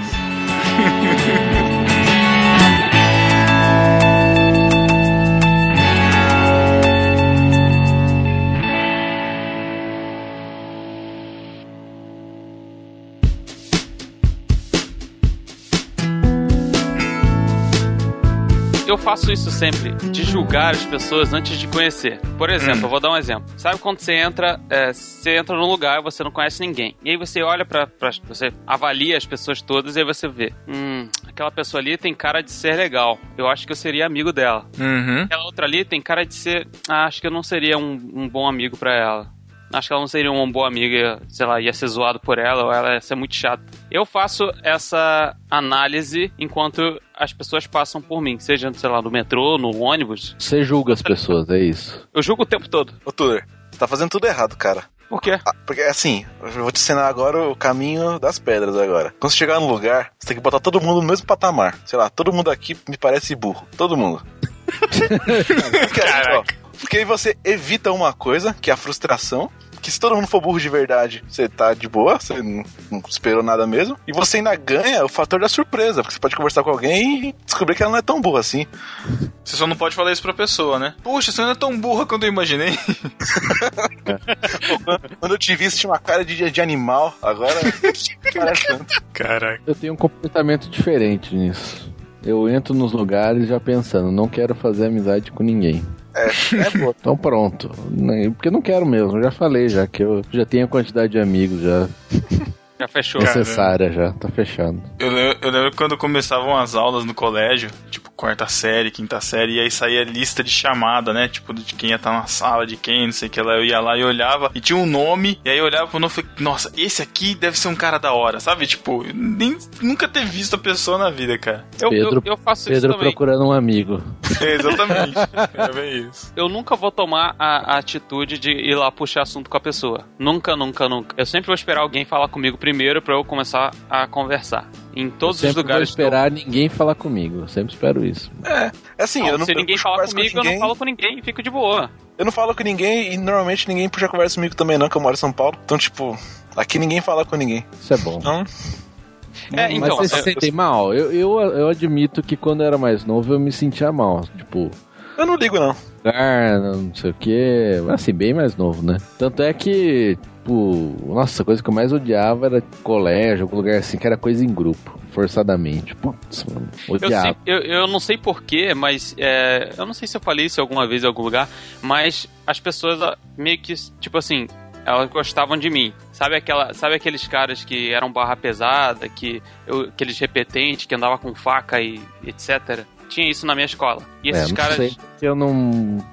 Eu faço isso sempre, de julgar as pessoas antes de conhecer. Por exemplo, Hum. eu vou dar um exemplo. Sabe quando você entra, é, você entra num lugar e você não conhece ninguém. E aí você olha pra, pra- você avalia as pessoas todas e aí você vê, hum, aquela pessoa ali tem cara de ser legal. Eu acho que eu seria amigo dela. Uhum. Aquela outra ali tem cara de ser, ah, acho que eu não seria um, um bom amigo pra ela. Acho que ela não seria uma boa amiga, sei lá, ia ser zoado por ela ou ela ia ser muito chata. Eu faço essa análise enquanto as pessoas passam por mim, seja, sei lá, no metrô, no ônibus. Você julga as pessoas, é isso. Eu julgo o tempo todo. Ô, você tá fazendo tudo errado, cara. Por quê? Ah, porque assim, eu vou te ensinar agora o caminho das pedras agora. Quando você chegar num lugar, você tem que botar todo mundo no mesmo patamar. Sei lá, todo mundo aqui me parece burro. Todo mundo. porque, aí, ó, porque aí você evita uma coisa, que é a frustração. que se todo mundo for burro de verdade, você tá de boa, você não, não esperou nada mesmo. E você ainda ganha o fator da surpresa, porque você pode conversar com alguém e descobrir que ela não é tão burra assim. Você só não pode falar isso pra pessoa, né? Puxa, você não é tão burra quanto eu imaginei. Quando eu te vi, você tinha uma cara de, de animal, agora. Caraca. Eu tenho um comportamento diferente nisso. Eu entro nos lugares já pensando, não quero fazer amizade com ninguém. É, é boa. Então pronto. Porque eu não quero mesmo, eu já falei já que eu já tenho a quantidade de amigos já Já fechou. necessária já, tá fechando. Eu, eu lembro quando começavam as aulas no colégio, tipo quarta série, quinta série, e aí saía lista de chamada, né? Tipo, de quem ia estar na sala, de quem, não sei o que lá. Eu ia lá e olhava, e tinha um nome, e aí eu olhava pro nome e falei, nossa, esse aqui deve ser um cara da hora, sabe? Tipo, nem, nunca ter visto a pessoa na vida, cara. Eu, Pedro- eu, eu faço isso Pedro também. procurando um amigo. É, exatamente. é bem isso. Eu nunca vou tomar a, a atitude de ir lá puxar assunto com a pessoa. Nunca, nunca, nunca. Eu sempre vou esperar alguém falar comigo primeiro pra eu começar a conversar. Em todos os sempre lugares. vou que eu- esperar ninguém falar comigo. Eu sempre espero isso. É assim, Não, eu não se ninguém falar conversa com comigo, eu não ninguém. falo com ninguém e fico de boa. Eu não falo com ninguém e normalmente ninguém puxa conversa comigo também, não, que eu moro em São Paulo. Então, tipo, aqui ninguém fala com ninguém. Isso é bom. Então, É, então, Mas vocês se eu- sentem mal? Eu, eu, eu admito que quando eu era mais novo eu me sentia mal. Tipo, eu não ligo, não. lugar, não sei o que. Assim, bem mais novo, né? Tanto é que, tipo, nossa, a coisa que eu mais odiava era colégio, algum lugar assim, que era coisa em grupo, forçadamente. Putz, mano, Eu, odiava. sempre- eu, eu não sei porquê, mas é, eu não sei se eu falei isso alguma vez em algum lugar, mas as pessoas ah, meio que, tipo assim, elas gostavam de mim. Sabe, aquela, sabe aqueles caras que eram barra pesada, que eu- aqueles repetentes que andava com faca e etc. Tinha isso na minha escola. E É, esses não caras. sei que eu não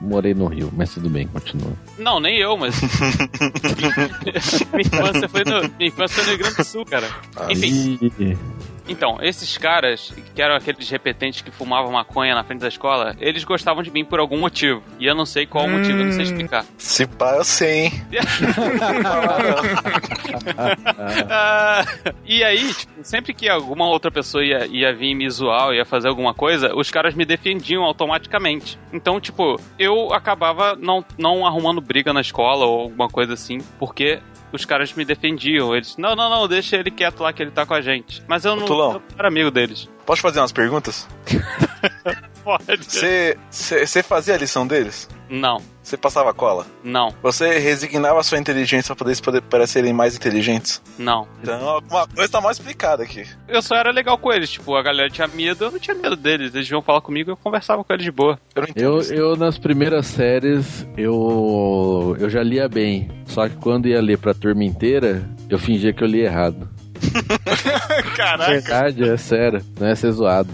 morei no Rio, mas tudo bem, continua. Não, nem eu, mas. minha, infância foi no, minha infância foi no Rio Grande do Sul, cara. Enfim, Então, esses caras, que eram aqueles repetentes que fumavam maconha na frente da escola, eles gostavam de mim por algum motivo. E eu não sei qual o motivo, eu não sei explicar. Se pá, eu sei, hein? Ah, e aí, tipo, sempre que alguma outra pessoa ia, ia vir me zoar, ia fazer alguma coisa, os caras me defendiam automaticamente. Então, tipo, eu acabava não, não arrumando briga na escola ou alguma coisa assim, porque os caras me defendiam. Eles, não, não, não, deixa ele quieto lá que ele tá com a gente. Mas eu não, Tulão. eu não era amigo deles. Posso fazer umas perguntas? Pode. Você fazia a lição deles? Não, Você passava cola? não, Você resignava a sua inteligência pra poder parecerem mais inteligentes? não. Então, alguma coisa tá mal explicada aqui. Eu só era legal com eles. Tipo, a galera tinha medo, eu não tinha medo deles. Eles iam falar comigo, eu conversava com eles de boa. Eu Eu, eu, nas primeiras séries, eu, eu já lia bem. Só que quando ia ler pra turma inteira, eu fingia que eu lia errado. Caraca. Verdade, é sério. Não é ser zoado.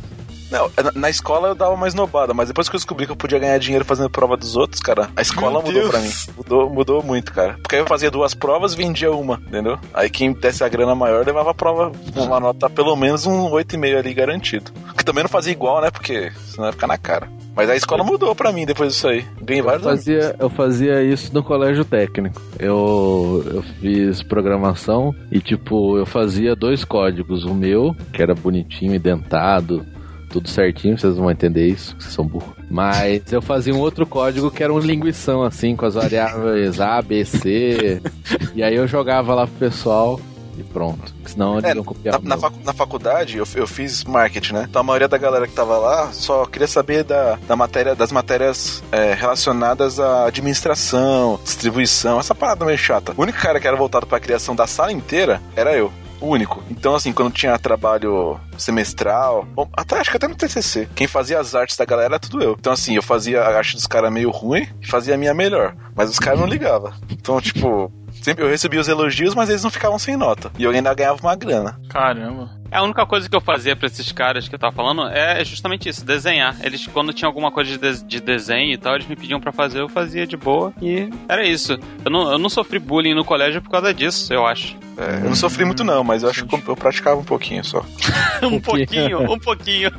Não, na, na escola eu dava uma esnobada, mas depois que eu descobri que eu podia ganhar dinheiro fazendo prova dos outros, cara, a escola Meu mudou Deus. pra mim. Mudou, mudou muito, cara. Porque aí eu fazia duas provas vendia uma, entendeu? Aí quem desse a grana maior levava a prova, uma nota pelo menos um 8,5 ali garantido. Que também não fazia igual, né? Porque senão ia ficar na cara. Mas a escola mudou pra mim depois disso aí. Ganhei Eu vários fazia, eu fazia isso no colégio técnico. Eu, eu fiz programação e, tipo, eu fazia dois códigos. O meu, que era bonitinho, identado, tudo certinho, vocês não vão entender isso, que vocês são burros. Mas eu fazia um outro código que era um linguição, assim, com as variáveis A, B, C. e aí eu jogava lá pro pessoal e pronto. Senão eles É, iam copiar Na, o na, facu- na faculdade eu, eu fiz marketing, né? Então a maioria da galera que tava lá só queria saber da, da matéria, das matérias é, relacionadas à administração, distribuição, essa parada meio chata. O único cara que era voltado pra criação da sala inteira era eu. Único. Então, assim, quando tinha trabalho semestral, bom, até acho que até no TCC, quem fazia as artes da galera era tudo eu. Então, assim, eu fazia a arte dos caras meio ruim e fazia a minha melhor. Mas os caras não ligavam. Então, tipo, sempre eu recebia os elogios, mas eles não ficavam sem nota. E eu ainda ganhava uma grana. Caramba. É a única coisa que eu fazia pra esses caras que eu tava falando é justamente isso, desenhar. Eles, quando tinha alguma coisa de, de- de desenho e tal, eles me pediam pra fazer, eu fazia de boa. E era isso. Eu não, eu não sofri bullying no colégio por causa disso, eu acho. É, eu não sofri muito não, mas eu acho que eu praticava um pouquinho só. um pouquinho, um pouquinho.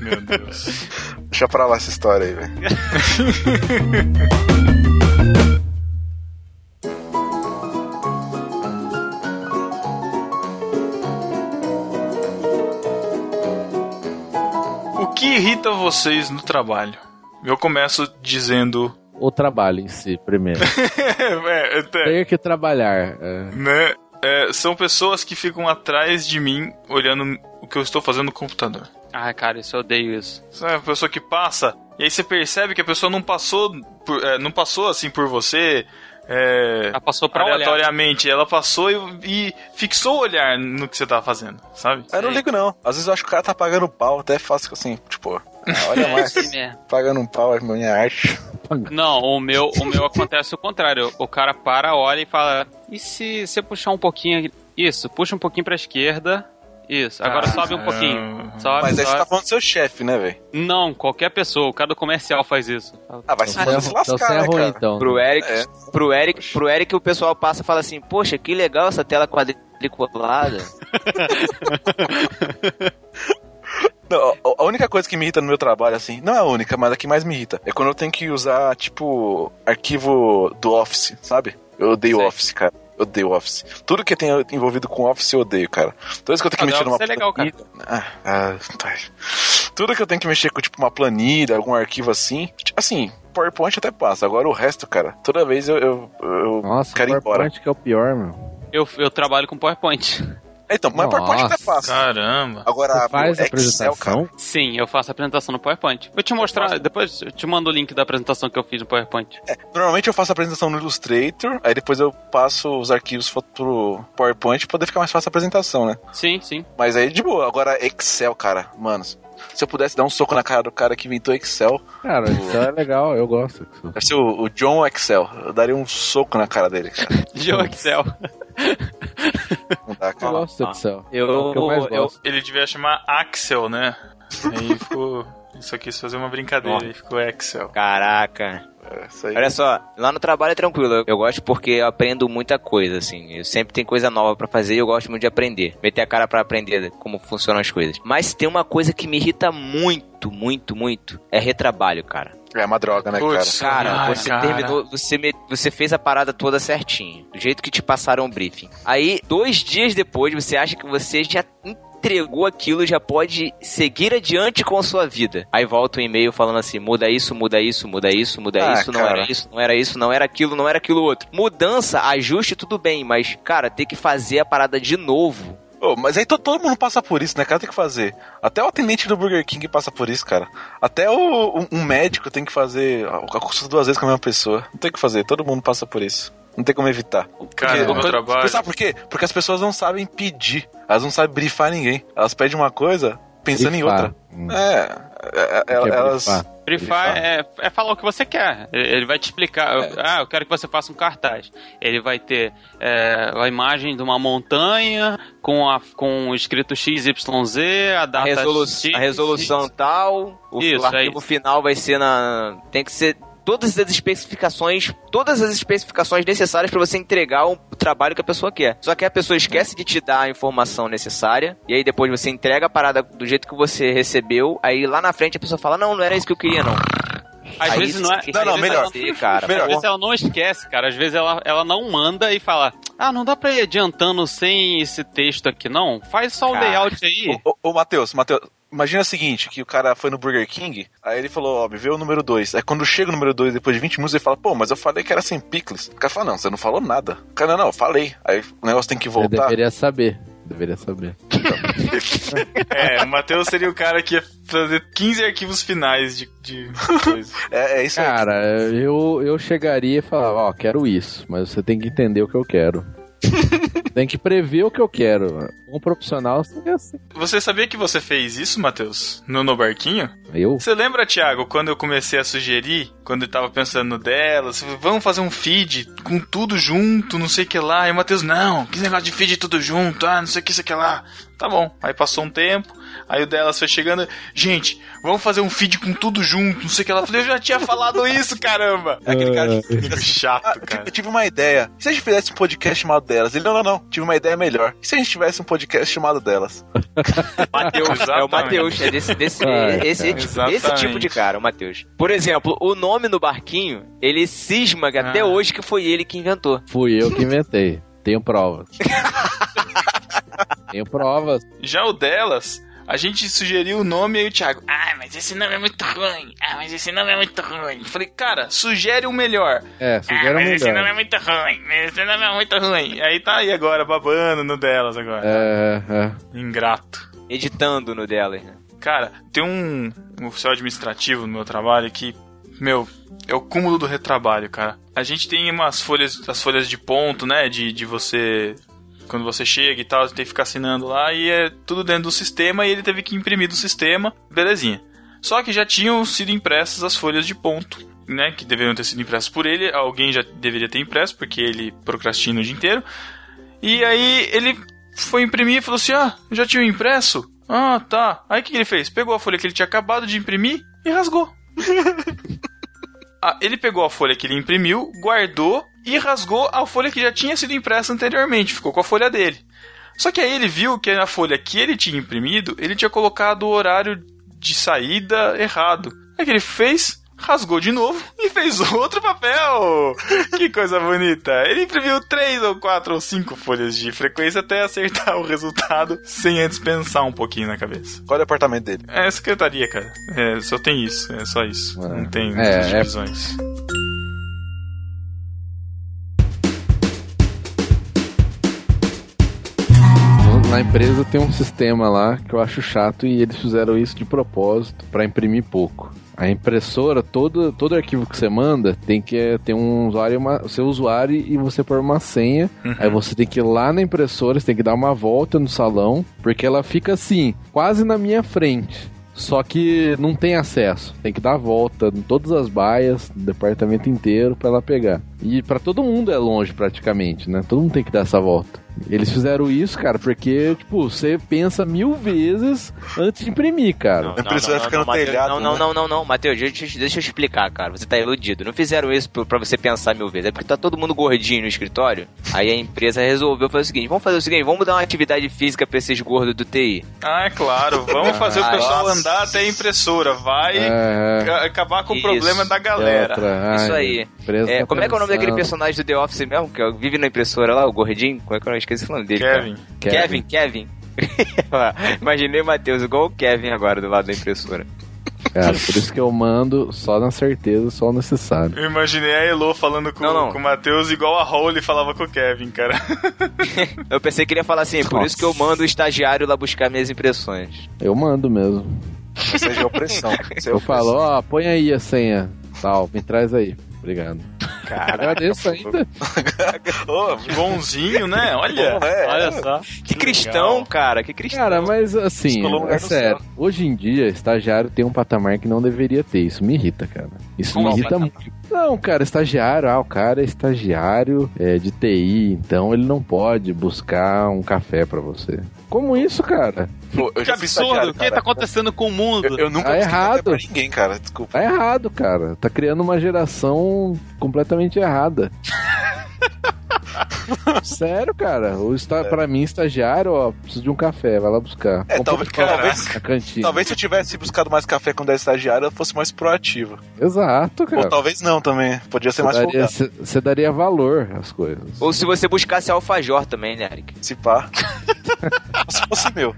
Meu Deus. Deixa pra lá essa história aí, velho. que irrita vocês no trabalho? Eu começo dizendo o trabalho em si, primeiro? é, é, Ter que trabalhar. é. né? É, são pessoas que ficam atrás de mim olhando o que eu estou fazendo no computador. Ai, cara, isso eu odeio isso. Sabe, a pessoa que passa, e aí você percebe que a pessoa não passou por- é, não passou assim por você. É, Ela passou pra olhar. aleatoriamente, ela passou e, e fixou o olhar no que você tava fazendo, sabe? Eu não ligo, não. Às vezes eu acho que o cara tá pagando pau, até faço assim, tipo, olha mais. É. pagando um pau é minha arte. Não, o meu, o meu acontece o contrário. O cara para, olha e fala: e se você puxar um pouquinho aqui? Isso, puxa um pouquinho pra esquerda. Isso, agora sobe um pouquinho. Sobe, Mas aí você tá falando do seu chefe, né, velho? Não, qualquer pessoa, o cara do comercial faz isso. Ah, vai se, Então se então lascar, é né, ruim, cara? então. Pro Eric, É. pro Eric, pro Eric o pessoal passa e fala assim, poxa, que legal essa tela quadriculada. Não, a- a única coisa que me irrita no meu trabalho, assim, não é a única, mas a que mais me irrita, é quando eu tenho que usar, tipo, arquivo do Office, sabe? Eu odeio Sei. Office, cara. Eu odeio Office. Tudo que tem envolvido com Office eu odeio, cara. Toda vez que eu tenho que Ah, mexer numa Office é legal, cara. Ah, ah, tá. Tudo que eu tenho que mexer com, tipo, uma planilha, algum arquivo assim, assim, PowerPoint até passa. Agora o resto, cara, toda vez eu, eu, eu Nossa, quero ir o embora. PowerPoint que é o pior, meu. Eu, eu trabalho com PowerPoint. Então, mas PowerPoint até Nossa, passa. Caramba. Agora, Você faz a Excel, cara. apresentação? Sim, eu faço a apresentação no PowerPoint. Vou te mostrar, depois eu te mando o link da apresentação que eu fiz no PowerPoint. Normalmente eu faço a apresentação no Illustrator, aí depois eu passo os arquivos pro PowerPoint pra poder ficar mais fácil a apresentação, né? Sim, sim. Mas aí de boa. Agora, Excel, cara, mano. Se eu pudesse dar um soco na cara do cara que inventou Excel, Cara, isso é legal, eu gosto. deve ser o, o John Excel. Eu daria um soco na cara dele, cara. Joe Excel. Não dá, Eu cara. gosto do Excel. Eu, É o que eu mais eu. Ele devia chamar Axel, né? Aí ficou. Só quis fazer uma brincadeira e ficou Excel. Caraca. É, isso aí. Olha só, lá no trabalho é tranquilo. Eu- gosto porque eu aprendo muita coisa, assim. Eu sempre tem coisa nova pra fazer e eu gosto muito de aprender. Meter a cara pra aprender como funcionam as coisas. Mas tem uma coisa que me irrita muito, muito, muito. É retrabalho, cara. É uma droga, né, cara? Putz. Cara, Ai, você cara. terminou, você, me- você fez a parada toda certinho, do jeito que te passaram o briefing. Aí, dois dias depois, você acha que você já entregou aquilo, já pode seguir adiante com a sua vida. Aí volta um e-mail falando assim: muda isso, muda isso, muda isso, muda Ah, isso, não cara. era isso, não era isso, não era aquilo, não era aquilo outro. Mudança, ajuste, tudo bem, mas, cara, ter que fazer a parada de novo. Ô, mas aí to- todo mundo passa por isso, né, cara? Tem que fazer. Até o atendente do Burger King passa por isso, cara. Até o, um, um médico tem que fazer a consulta duas vezes com a mesma pessoa. Não tem que fazer, todo mundo passa por isso. Não tem como evitar. Cara, no meu Porque- trabalho. Sabe por quê? Porque as pessoas não sabem pedir. Elas não sabem brifar ninguém. Elas pedem uma coisa pensando em Brifar. outra. Hum. É, é, é, é elas. brifar. Brifar é, é falar o que você quer. Ele vai te explicar. eu- Ah, eu quero que você faça um cartaz. Ele vai ter é, a imagem de uma montanha com, a, com o escrito XYZ, a A, data resolu X, a resolução tal, o, Isso, o arquivo é isso. final vai ser na. Tem que ser todas as especificações, todas as especificações necessárias para você entregar o trabalho que a pessoa quer. Só que a pessoa esquece de te dar a informação necessária e aí depois você entrega a parada do jeito que você recebeu, aí lá na frente a pessoa fala: "Não, não era isso que eu queria não". Às Aí vezes não é. Não, não, melhor. fazer, cara. Melhor. Às vezes ela não esquece, cara. Às vezes ela, ela não manda e fala: Ah, não dá pra ir adiantando sem esse texto aqui, não? Faz só o Cara. layout aí. Ô, ô, ô Matheus, Matheus, imagina o seguinte, que o cara foi no Burger King, aí ele falou, ó, me vê o número 2. Aí quando chega o número 2, depois de 20 minutos, ele fala, pô, mas eu falei que era sem picles. O cara fala, não, você não falou nada. O cara, não, não, eu falei. Aí o negócio tem que Eu voltar. deveria saber. Deveria saber. É, o Matheus seria o cara que ia fazer 15 arquivos finais de, de coisa. É, é isso aí. Cara, eu, eu chegaria e falava, ó, quero isso, mas você tem que entender o que eu quero. tem que prever o que eu quero. Um profissional, você é assim. Você sabia que você fez isso, Matheus? No, no barquinho? Eu? Você lembra, Thiago, quando eu comecei a sugerir, quando eu tava pensando dela, vamos fazer um feed com tudo junto, não sei o que lá. E o Matheus, não, que negócio de feed tudo junto, ah, não sei o que, isso que lá. Tá bom. Aí passou um tempo, aí o delas foi chegando, gente, vamos fazer um feed com tudo junto, não sei o que. Eu falei, eu já tinha falado isso, caramba. É aquele cara que Nego chato, Ah, cara. eu tive uma ideia. E se a gente fizesse um podcast chamado delas? Ele, não, não, não. Tive uma ideia melhor. E se a gente tivesse um podcast chamado delas? Matheus, é o. Matheus, é desse, desse, Ai, esse, cara. tipo, esse tipo de cara, o Matheus. Por exemplo, o nome no barquinho, ele cisma que até Ah. hoje que foi ele que inventou. Fui eu que inventei. Tenho provas. Tenho provas. Já o delas, A gente sugeriu o nome e aí o Thiago, ah, mas esse nome é muito ruim. Ah, mas esse nome é muito ruim. Falei, cara, sugere o melhor. É, Ah, sugere mas esse nome melhor. é muito ruim. mas Esse nome é muito ruim. Aí tá aí agora, babando no delas agora. É, é. Ingrato. Editando no dela. né? Cara, tem um, um oficial administrativo no meu trabalho que, meu, é o cúmulo do retrabalho, cara. A gente tem umas folhas, as folhas de ponto, né, de, de você... Quando você chega e tal, você tem que ficar assinando lá e é tudo dentro do sistema e ele teve que imprimir do sistema, belezinha. Só que já tinham sido impressas as folhas de ponto, né, que deveriam ter sido impressas por ele. Alguém já deveria ter impresso, porque ele procrastina o dia inteiro. E aí ele foi imprimir e falou assim: Ah, já tinha impresso? Ah, tá. Aí o que ele fez? Pegou a folha que ele tinha acabado de imprimir e rasgou. Ah, ele pegou a folha que ele imprimiu, guardou e rasgou a folha que já tinha sido impressa anteriormente. Ficou com a folha dele. Só que aí ele viu que na folha que ele tinha imprimido, ele tinha colocado o horário de saída errado. Aí o que ele fez? Rasgou de novo e fez outro papel. Que coisa bonita. Ele imprimiu três ou quatro ou cinco folhas de frequência até acertar o resultado sem antes pensar um pouquinho na cabeça. Qual é o departamento dele? É secretaria, cara. É, só tem isso. É só isso. É. Não tem É, muitas é- Na empresa tem um sistema lá que eu acho chato e eles fizeram isso de propósito pra imprimir pouco. A impressora, todo, todo arquivo que você manda tem que eh, ter um usuário, uma, seu usuário e você pôr uma senha. Aí você tem que ir lá na impressora, você tem que dar uma volta no salão, porque ela fica assim, quase na minha frente. Só que não tem acesso. Tem que dar a volta em todas as baias do departamento inteiro pra ela pegar. E pra todo mundo é longe praticamente, né? Todo mundo tem que dar essa volta. Eles fizeram isso, cara, porque, tipo, você pensa mil vezes antes de imprimir, cara. A impressora fica no Mateus, telhado, Não, não, né? não, não, não, Matheus, deixa, eu- deixa eu explicar, cara. Você tá iludido. Não fizeram isso pra você pensar mil vezes. É porque tá todo mundo gordinho no escritório. Aí a empresa resolveu fazer o seguinte: vamos fazer o seguinte, vamos dar uma atividade física pra esses gordos do TI. Ah, é claro. Vamos fazer o Ai, pessoal nossa. andar até a impressora. Vai É, ca- acabar com Isso. o problema da é galera. outra. Isso Ai, aí. É, tá como é que é o nome daquele personagem do The Office mesmo? Que vive na impressora lá, o gordinho? Como é que eu esqueci o nome dele? cara? Kevin. Kevin, Kevin. Imaginei o Matheus igual o Kevin agora do lado da impressora. Cara, por isso que eu mando só na certeza, só o necessário. Eu imaginei a Elo falando com, Não, não. com o Matheus igual a Holly falava com o Kevin, cara. Eu pensei que ele ia falar assim, por isso que eu mando o estagiário lá buscar minhas impressões. Eu mando mesmo. Isso aí é opressão. É Eu opressão. falo, ó, põe aí a senha. Tal, me traz aí. Obrigado. Agradeço ainda. Ô, Bonzinho, né? Olha. bom, é, Olha só. Que cristão, cara, que cristão. Cara, mas assim, é sério. céu. Hoje em dia, estagiário tem um patamar que não deveria ter. Isso me irrita, cara. Isso Como me irrita muito. Não, cara, estagiário, ah, o cara é estagiário é, de TI, então ele não pode buscar um café pra você. Como isso, cara? Pô, eu Que absurdo. O que tá acontecendo com o mundo? Eu, eu nunca Tá errado. pra ninguém, cara. Desculpa. Tá errado, cara. Tá criando uma geração completamente errada. Sério, cara. O esta... Pra mim, estagiário, ó, preciso de um café, vai lá buscar. É, talvez, um talvez, na cantina. talvez se eu tivesse buscado mais café quando era estagiário, eu fosse mais proativo. Exato, Ou cara. talvez não também. Podia ser mais Você daria, folgado. cê- cê daria valor às coisas. Ou se você buscasse alfajor também, né, Eric? Se pá. se fosse meu.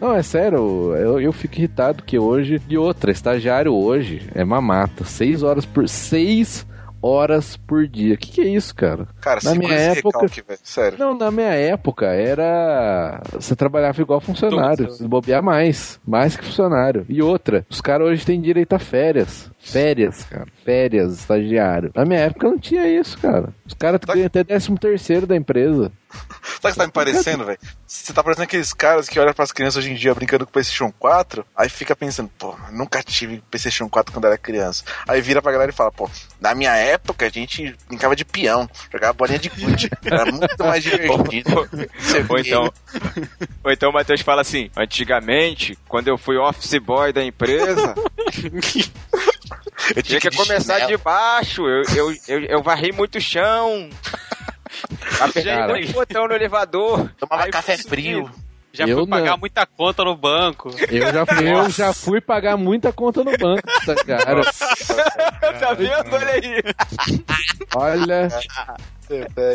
Não, é sério, eu, eu fico irritado que hoje. E outra, estagiário hoje é mamata. Seis horas por. Seis horas por dia. Que que é isso, cara? Cara, Na minha época- recalque, velho. Sério. Não, na minha época era. Você trabalhava igual funcionário. Se bobear mais. Mais que funcionário. E outra, os caras hoje têm direito a férias. Férias, cara. Férias, estagiário. Na minha época não tinha isso, cara. Os caras Tá- ganham até 13 terceiro da empresa. Sabe o que você tá me parecendo, velho? Você tá parecendo aqueles caras que olham pras crianças hoje em dia brincando com o PlayStation 4, aí fica pensando, pô, nunca tive PlayStation 4 quando era criança. Aí vira pra galera e fala, pô, na minha época a gente brincava de peão, jogava bolinha de gude, era muito mais divertido. Ou então, ou então o Matheus fala assim: antigamente, quando eu fui office boy da empresa, eu tinha que começar de baixo, eu, eu, eu, eu varri muito chão. Apertei Cara. muito botão no elevador. Tomava aí café frio. Já Eu fui pagar não. muita conta no banco. Eu já, fui, eu já fui pagar muita conta no banco, estagiário. tá vendo? Olha aí. Olha.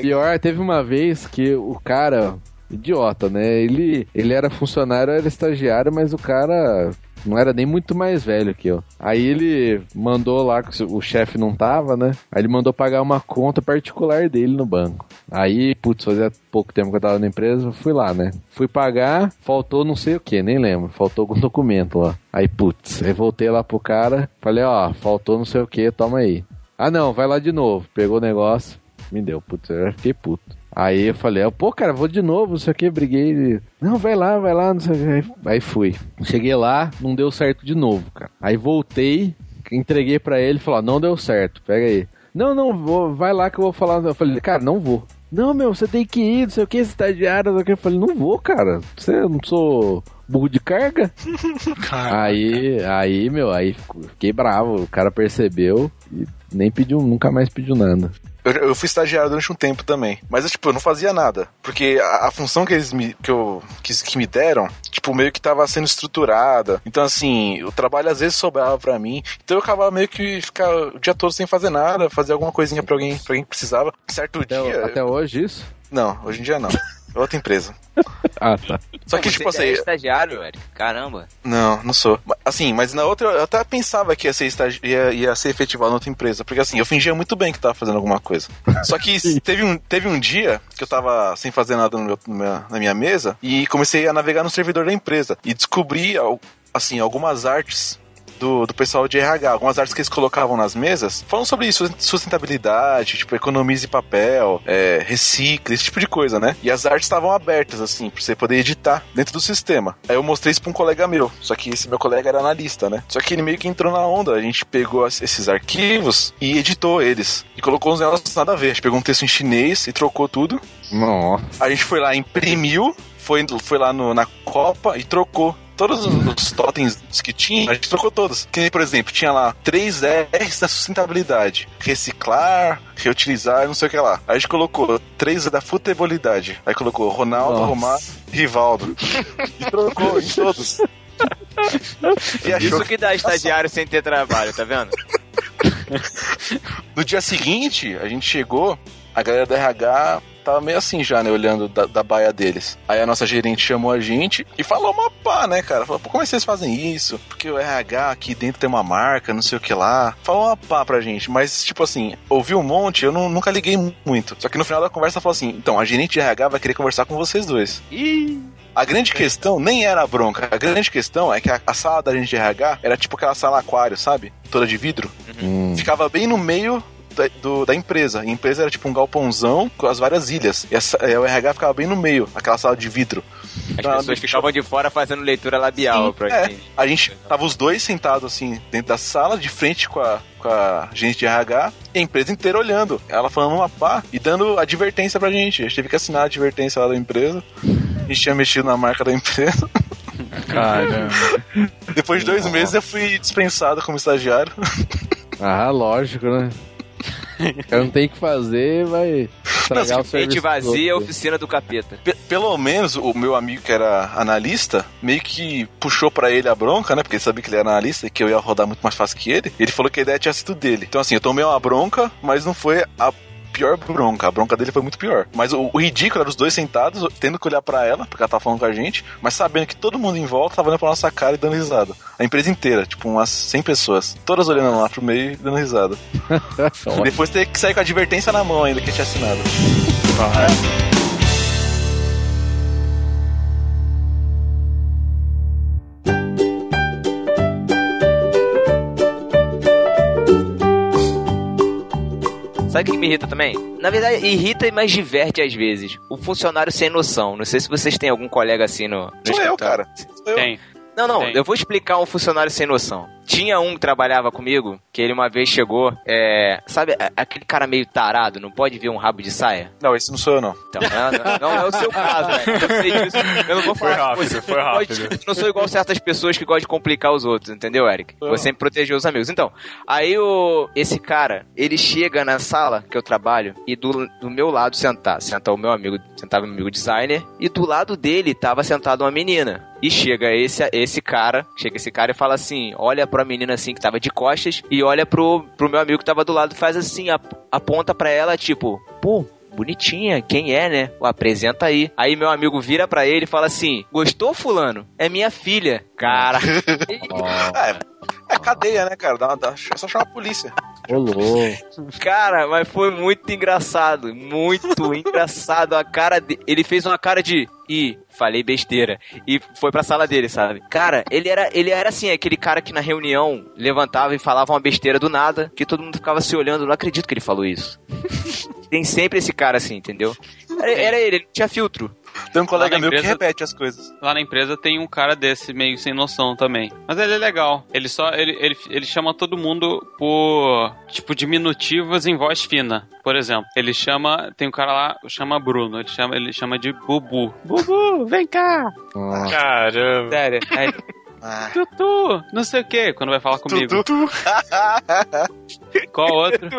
Pior, teve uma vez que o cara, idiota, né? Ele, ele era funcionário, era estagiário, mas o cara não era nem muito mais velho que eu. Aí ele mandou lá, o chefe não tava, né? Aí ele mandou pagar uma conta particular dele no banco. Aí, putz, fazia pouco tempo que eu tava na empresa, fui lá, né? Fui pagar, faltou não sei o que, nem lembro. Faltou algum documento lá. Aí, putz, aí voltei lá pro cara, falei, ó, faltou não sei o que, toma aí. Ah não, vai lá de novo. Pegou o negócio, me deu, putz, eu fiquei puto. Aí eu falei, pô, cara, vou de novo, não sei o que, briguei. Ele, Não, vai lá, vai lá, não sei o que. Aí- fui. Cheguei lá, não deu certo de novo, cara. Aí voltei, entreguei pra ele, falou, não deu certo, pega aí. Não, não, vou, vai lá que eu vou falar. Eu falei, cara, não vou. Não, meu, você tem que ir, não sei o que, estagiário, não sei o que. Eu falei, não vou, cara. Você não sou burro de carga? Aí, aí, meu, aí fiquei bravo. O cara percebeu e nem pediu, nunca mais pediu nada. Eu, eu fui estagiário durante um tempo também. Mas, eu, tipo, eu não fazia nada. Porque a, a função que eles me, que, eu, que, que me deram, tipo, meio que tava sendo estruturada. Então, assim, o trabalho às vezes sobrava pra mim. Então eu acabava meio que ficar o dia todo sem fazer nada, fazer alguma coisinha pra alguém, pra alguém que precisava. Certo Até, dia. até hoje isso? Não, hoje em dia não. É outra empresa. Ah, tá. Só que, Você tipo é assim. estagiário, Eric. Caramba. Não, não sou. Assim, mas na outra eu até pensava que ia ser, estagi... ia, ia ser efetivado na outra empresa. Porque assim, eu fingia muito bem que tava fazendo alguma coisa. Só que teve um, teve um dia que eu tava sem fazer nada no meu- no meu- na minha mesa e comecei a navegar no servidor da empresa. E descobri, assim, algumas artes. Do, do pessoal de RH, algumas artes que eles colocavam nas mesas, falando sobre isso, sustentabilidade, tipo, economize papel, é, recicle, esse tipo de coisa, né? E as artes estavam abertas, assim, pra você poder editar dentro do sistema. Aí eu mostrei isso pra um colega meu, só que esse meu colega era analista, né? Só que ele meio que entrou na onda, a gente pegou esses arquivos e editou eles. E colocou uns negócios nada a ver. A gente pegou um texto em chinês e trocou tudo. Nossa. A gente foi lá, imprimiu, foi, foi lá no- na Copa e trocou. Todos os, totens que tinha, a gente trocou todos. Que nem, por exemplo, tinha lá três R's da sustentabilidade: reciclar, reutilizar, não sei o que lá. Aí a gente colocou três da futebolidade. Aí colocou Ronaldo, Nossa. Romário e Rivaldo. E trocou em todos. E achou Isso que dá estagiário sem ter trabalho, tá vendo? No dia seguinte, a gente chegou, a galera da RH tava meio assim já, né, olhando da, da baia deles. Aí a nossa gerente chamou a gente e falou uma pá, né, cara? Falou, pô, como é que vocês fazem isso? Porque o RH aqui dentro tem uma marca, não sei o que lá. Falou uma pá pra gente, mas tipo assim, ouvi um monte, eu não- nunca liguei muito. Só que no final da conversa falou assim, então, a gerente de RH vai querer conversar com vocês dois. A grande questão nem era a bronca. A grande questão é que a, a sala da gente de RH era tipo aquela sala aquário, sabe? Toda de vidro Hum. ficava bem no meio da, do- da empresa. E a empresa era tipo um galpãozão com as várias ilhas. E essa- é, o RH ficava bem no meio, aquela sala de vidro. As Então, pessoas ficavam de fora fazendo leitura labial Sim, pra é. gente. A gente tava os dois sentados assim dentro da sala, de frente com a, com a gente de RH, e a empresa inteira olhando. Ela falando uma pá e dando advertência pra gente. A gente teve que assinar a advertência lá da empresa. A gente tinha mexido na marca da empresa. Caramba. Depois de dois meses eu fui dispensado como estagiário. Ah, lógico, né? Cara não tem o que fazer, vai estragar o serviço. Vazia, outros. oficina do capeta. Pe- pelo menos o meu amigo que era analista meio que puxou pra ele a bronca, né? Porque ele sabia que ele era analista e que eu ia rodar muito mais fácil que ele. Ele falou que a ideia tinha sido dele. Então, assim, eu tomei uma bronca, mas não foi a pior bronca. A bronca dele foi muito pior. Mas o, o ridículo era os dois sentados, tendo que olhar pra ela, porque ela tava falando com a gente, mas sabendo que todo mundo em volta tava olhando pra nossa cara e dando risada. A empresa inteira, tipo umas 100 pessoas, todas olhando lá pro meio e dando risada. Depois ter que sair com a advertência na mão ainda que tinha assinado. Sabe o que me irrita também? Na verdade, irrita, mas diverte às vezes. O funcionário sem noção. Não sei se vocês têm algum colega assim no, no Sou eu, escritório. cara. Sou eu. Tem. Não, não, Tem. eu vou explicar um funcionário sem noção. Tinha um que trabalhava comigo, que ele uma vez chegou, é, sabe, aquele cara meio tarado, não pode ver um rabo de saia? Não, esse não sou eu, não. Então, não, não, não é o seu caso, né? Eu sei disso. Eu não vou Foi falar. rápido, você foi não pode- rápido. eu não sou igual certas pessoas que gostam de complicar os outros, entendeu, Eric? Não. Vou sempre proteger os amigos. Então, aí o, esse cara, ele chega na sala que eu trabalho e do, do meu lado sentar, sentar o meu amigo, sentava o meu amigo designer e do lado dele tava sentada uma menina. E chega esse, esse cara, chega esse cara e fala assim: olha pra menina assim que tava de costas e olha pro, pro meu amigo que tava do lado faz assim, ap- aponta pra ela, tipo, pô, bonitinha, quem é, né? O apresenta aí. Aí meu amigo vira pra ele e fala assim: Gostou, Fulano? É minha filha. Cara. É cadeia, né, cara? Dá, dá, é só chamar a polícia. Ô, louco. Cara, mas foi muito engraçado. Muito engraçado. A cara de... Ele fez uma cara de. Ih, falei besteira. E foi pra sala dele, sabe? Cara, ele era, ele era assim, aquele cara que na reunião levantava e falava uma besteira do nada, que todo mundo ficava se olhando. Não acredito que ele falou isso. Tem sempre esse cara assim, entendeu? Era, era ele, ele tinha filtro. Tem um colega meu que empresa- repete as coisas. Lá na empresa tem um cara desse, meio sem noção também. Mas ele é legal. Ele só. Ele, ele, ele chama todo mundo por. Tipo, diminutivos em voz fina. Por exemplo, ele chama. Tem um cara lá, chama Bruno. Ele chama, ele chama de Bubu. Bubu, vem cá! Nossa. Caramba. Sério. Aí, Ah, Tutu, não sei o que, quando vai falar comigo. tudo, Qual outro?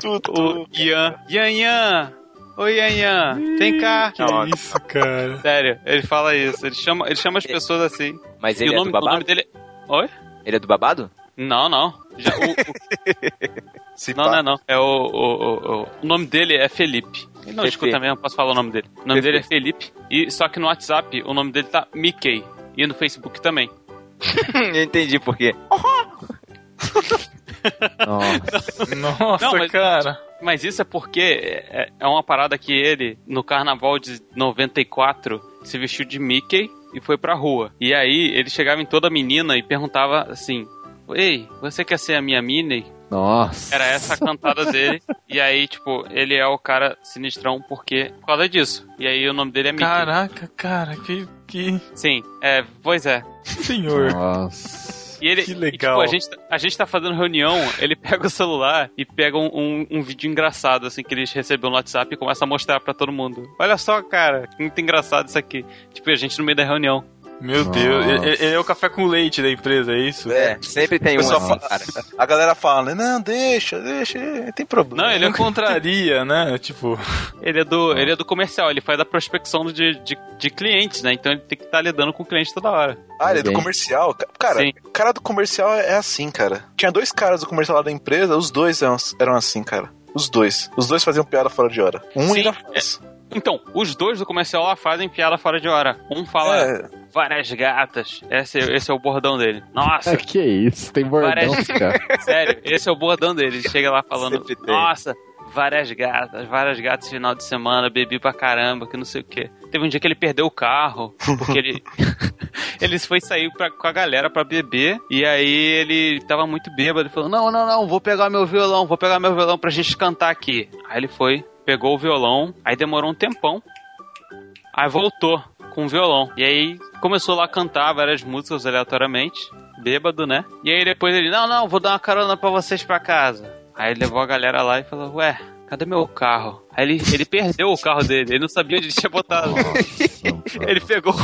Tudo, O. Ian. Ian, Ian! Oi, Ian, Ian, vem cá! Que isso, cara. Sério, ele fala isso. Ele chama, ele chama as pessoas assim. Mas E ele o é nome, do o nome babado? dele. Oi? Ele é do babado? Não, não. Já- o- o- Se não, pá. não é não. É o, o, o, o- o nome dele é Felipe. Ele não Fefe. escuta mesmo, posso falar o nome dele. O nome Fefe. dele é Felipe. E, só que no WhatsApp o nome dele tá Mickey. E no Facebook também. Eu entendi por quê. Nossa. Nossa, Não, mas- cara. Mas isso é porque é, é uma parada que ele, no carnaval de 94, se vestiu de Mickey e foi pra rua. E aí ele chegava em toda menina e perguntava assim: Ei, você quer ser a minha Minnie? Nossa. Era essa a cantada dele. E aí, tipo, ele é o cara sinistrão porque. Por causa disso. E aí o nome dele é Mickey. Caraca, cara, que, que Sim, é, pois é. senhor. Nossa. E ele, Que e, legal. tipo, a gente, a gente tá fazendo reunião, ele pega o celular e pega um, um, um vídeo engraçado, assim, que ele recebeu no WhatsApp e começa a mostrar pra todo mundo. Olha só, cara, que muito engraçado isso aqui. Tipo, a gente no meio da reunião. Meu Deus, Nossa. ele, ele é o café com leite da empresa, é isso? É, sempre tem um. A galera fala, não, deixa, deixa, tem problema. Não, ele é contraria, né? Tipo, Ele é do, ele é do comercial, ele faz a prospecção de, de, de clientes, né? Então ele tem que estar lidando com o cliente toda hora. Ah, ele é do comercial. Ca- Cara, Sim. o cara do comercial é assim, cara. Tinha dois caras do comercial lá da empresa, os dois eram, eram assim, cara. Os dois. Os dois faziam piada fora de hora. Um Sim, ainda faz. Então, os dois do comercial lá fazem piada fora de hora. Um fala É. várias gatas. Esse, esse é o bordão dele. Nossa, Ah, que isso? Tem bordão, Parece- cara. Sério, esse é o bordão dele. Ele chega lá falando, nossa, várias gatas, várias gatas esse final de semana, bebi pra caramba, que não sei o quê. Teve um dia que ele perdeu o carro, porque ele. ele foi sair pra, com a galera pra beber, e aí ele tava muito bêbado. Ele falou: Não, não, não, vou pegar meu violão, vou pegar meu violão pra gente cantar aqui. Aí ele foi, pegou o violão, aí demorou um tempão. Aí voltou com o violão. E aí começou lá a cantar várias músicas aleatoriamente, bêbado, né? E aí depois ele, não, não, vou dar uma carona pra vocês pra casa. Aí ele levou a galera lá e falou, ué, cadê meu carro? Aí ele, ele perdeu o carro dele, ele não sabia onde ele tinha botado. Ele pegou,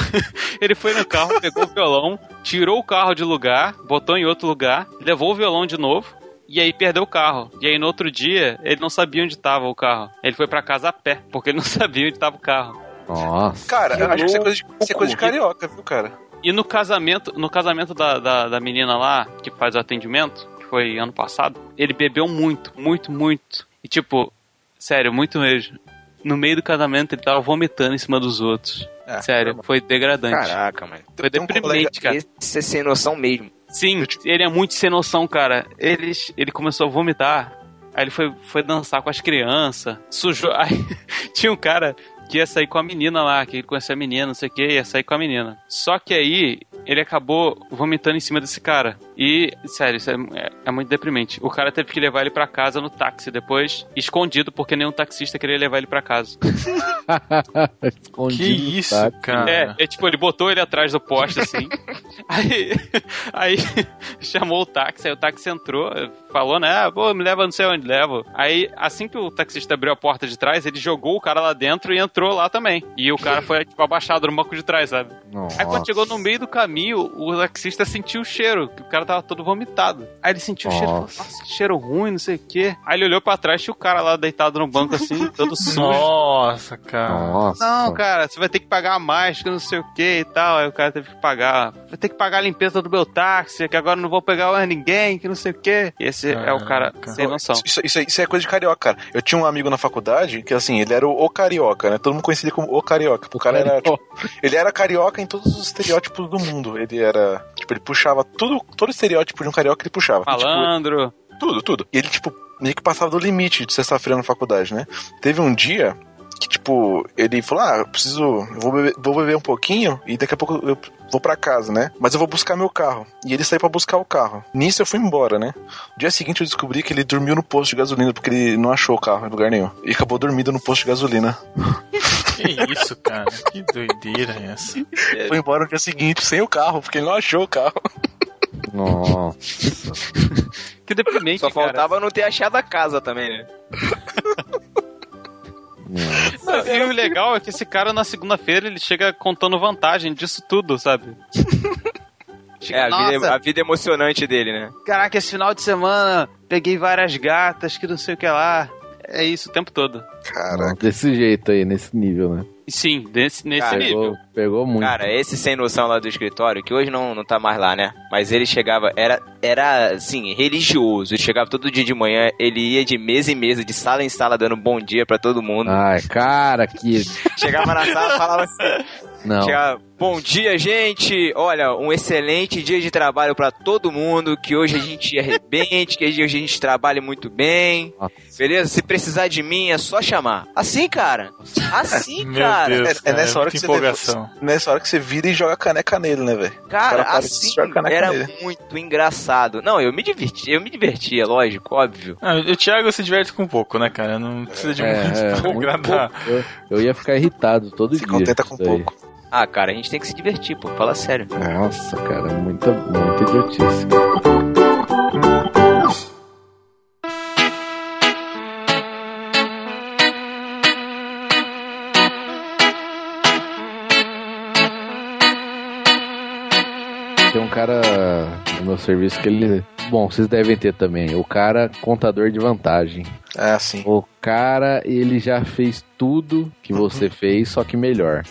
ele foi no carro, pegou o violão, tirou o carro de lugar, botou em outro lugar, levou o violão de novo. E aí perdeu o carro. E aí no outro dia, ele não sabia onde estava o carro. Ele foi pra casa a pé, porque ele não sabia onde estava o carro. Nossa. Cara, eu acho que isso é coisa de, isso é coisa de carioca, viu, cara? E no casamento, no casamento da, da, da menina lá, que faz o atendimento, que foi ano passado, ele bebeu muito, muito, muito. E tipo, sério, muito mesmo. No meio do casamento ele tava vomitando em cima dos outros. É, sério, foi degradante. Caraca, mano. Foi tem um deprimente, cara. Esse é sem noção mesmo. Sim, ele é muito sem noção, cara. Ele, ele começou a vomitar. Aí ele foi, foi dançar com as crianças. Sujou. Aí tinha um cara que ia sair com a menina lá, que ele conhecia a menina, não sei o que, ia sair com a menina. Só que aí ele acabou vomitando em cima desse cara. E, sério, isso é, é- é muito deprimente. O cara teve que levar ele pra casa no táxi depois, escondido, porque nenhum taxista queria levar ele pra casa. Escondido que isso, táxi. cara. É, é tipo, ele botou ele atrás do poste, assim. aí, aí chamou o táxi, aí o táxi entrou, falou, né? Ah, pô, me leva não sei onde levo. Aí, assim que o taxista abriu a porta de trás, ele jogou o cara lá dentro e entrou lá também. E o cara foi, tipo, abaixado no banco de trás, sabe? Nossa. Aí quando chegou no meio do caminho, o, taxista sentiu o cheiro, que o cara tava todo vomitado. Aí ele sentiu o cheiro e falou, Nossa. nossa, que cheiro ruim, não sei o quê. Aí ele olhou pra trás, tinha o cara lá deitado no banco assim, todo sujo. Nossa, cara. Nossa. Não, cara, você vai ter que pagar mais, que não sei o que e tal. Aí o cara teve que pagar. Vai ter que pagar a limpeza do meu táxi, que agora eu não vou pegar mais ninguém, que não sei o que. Esse é o cara Caraca. sem noção. Isso, isso, isso é coisa de carioca, cara. Eu tinha um amigo na faculdade que, assim, ele era o, o carioca, né? Todo mundo conhecia ele como o carioca. O cara era, tipo, ele era carioca em todos os estereótipos do mundo. Ele era, tipo, ele puxava tudo, todo estereótipo de um carioca ele puxava. Tipo, Malandro. Tudo, tudo. E ele, tipo, meio que passava do limite de sexta-feira na faculdade, né? Teve um dia que, tipo, ele falou: Ah, eu preciso. Eu vou beber, vou beber um pouquinho e daqui a pouco eu vou pra casa, né? Mas eu vou buscar meu carro. E ele saiu pra buscar o carro. Nisso eu fui embora, né? No dia seguinte eu descobri que ele dormiu no posto de gasolina porque ele não achou o carro em lugar nenhum. E acabou dormindo no posto de gasolina. Que isso, cara? Que doideira é essa? Foi embora no dia seguinte sem o carro, porque ele não achou o carro. Nossa. Que deprimente, Só cara. faltava não ter achado a casa também, né? Não, E o legal é que esse cara na segunda-feira ele chega contando vantagem disso tudo, sabe? É, a vida, "Nossa, a vida emocionante dele, né? Caraca, esse final de semana peguei várias gatas que não sei o que lá. É isso o tempo todo. Caraca. Desse jeito aí, nesse nível, né? Sim, desse, nesse Cara, nível. Pegou, pegou muito. Cara, esse sem noção lá do escritório, que hoje não, não tá mais lá, né? Mas ele chegava, era, era assim, religioso. Ele chegava todo dia de manhã, ele ia de mesa em mesa, de sala em sala, dando bom dia pra todo mundo. Ai, cara, que. Chegava na sala e falava assim: Não. Bom dia, gente! Olha, um excelente dia de trabalho pra todo mundo. Que hoje a gente arrebente, que hoje a gente trabalhe muito bem. Nossa. Beleza? Se precisar de mim, é só chamar. Assim, cara. Assim, Meu cara. Deus, É, é cara, nessa hora que você empolgação. Nessa hora que você vira e joga caneca nele, né, velho? Cara, cara assim era nele. muito engraçado. Não, eu me diverti, eu me divertia, lógico, óbvio. Ah, o Thiago se diverte com pouco, né, cara? Não precisa de É, muito é, pra muito agradar. pouco. Eu, eu ia ficar irritado todo Se dia. contenta com pouco. Ah, cara, a gente tem que se divertir, pô. Fala sério. Nossa, cara, muita, muita idiotice. Tem um cara no meu serviço que ele. Bom, vocês devem ter também. O cara, contador de vantagem. É assim. O cara, ele já fez tudo que você fez, só que melhor.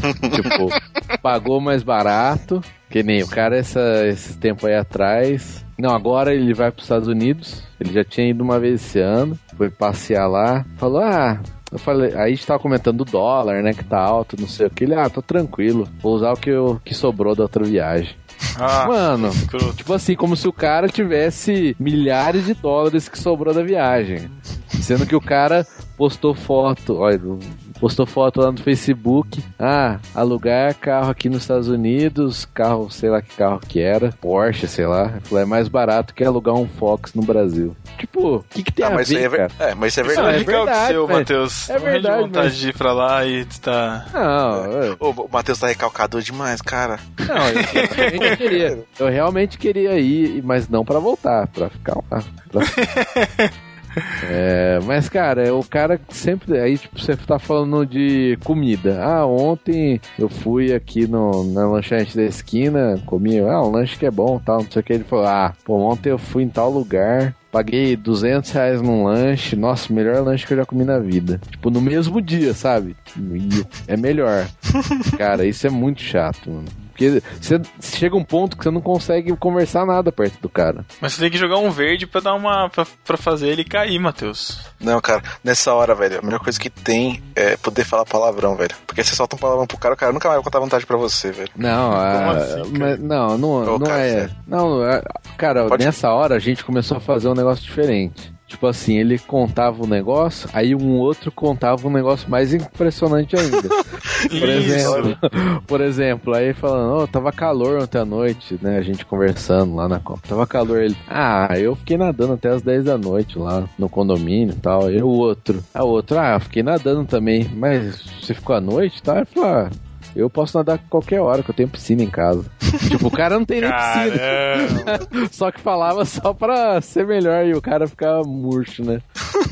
tipo, pagou mais barato. Que nem o cara essa, esse tempo aí atrás. Não, agora ele vai para os Estados Unidos. Ele já tinha ido uma vez esse ano. Foi passear lá. Falou, ah. Eu falei, aí a gente tava comentando do dólar, né? Que tá alto, não sei o que. Ele, ah, tô tranquilo. Vou usar o que, eu, que sobrou da outra viagem. Ah, Mano, escroto. Tipo assim, como se o cara tivesse milhares de dólares que sobrou da viagem. Sendo que o cara postou foto, olha, postou foto lá no Facebook. Ah, alugar carro aqui nos Estados Unidos, carro, sei lá que carro que era, Porsche, sei lá. Ele Falou, é mais barato que alugar um Fox no Brasil. Tipo, o que, que tem Ah, a mas ver, é, ver- cara? é, mas isso é é verdade. é legal que verdade, seu. Matheus. É verdade, vontade mas- de ir pra lá e tá. Não, eu- Ô, o Matheus tá recalcador demais, cara. não, eu realmente queria. Eu realmente queria ir, mas não pra voltar, pra ficar lá. pra- É, mas, cara, é o cara que sempre. Aí, tipo, você tá falando de comida. Ah, ontem eu fui aqui no, na lanchonete da esquina, comi. Ah, um lanche que é bom tal, não sei o que. Ele falou: Ah, pô, ontem eu fui em tal lugar. Paguei 200 reais num lanche. Nossa, melhor lanche que eu já comi na vida. Tipo, no mesmo dia, sabe? É melhor. Cara, isso é muito chato, mano. Porque você chega um ponto que você não consegue conversar nada perto do cara. Mas você tem que jogar um verde pra dar uma. pra, pra fazer ele cair, Matheus. Não, cara, nessa hora, velho, a melhor coisa que tem é poder falar palavrão, velho. Porque você solta um palavrão pro cara, o cara nunca mais vai contar vantagem pra você, velho. Não, a- assim, cara? mas- não, não, Ô, não cara, é. sério. Não, é- cara, Pode- nessa hora a gente começou a fazer um negócio diferente. Tipo assim, ele contava um negócio, aí um outro contava um negócio mais impressionante ainda. Por exemplo, por exemplo, aí falando, oh, tava calor ontem à noite, né? A gente conversando lá na Copa. Tava calor ele. Ah, eu fiquei nadando até as 10 da noite lá no condomínio e tal. E o outro. A outro, ah, eu fiquei nadando também. Mas você ficou à noite e tal? Ele falou, ah, eu posso nadar qualquer hora, que eu tenho piscina em casa. tipo, o cara não tem nem piscina. Só que falava só pra ser melhor e o cara ficava murcho, né?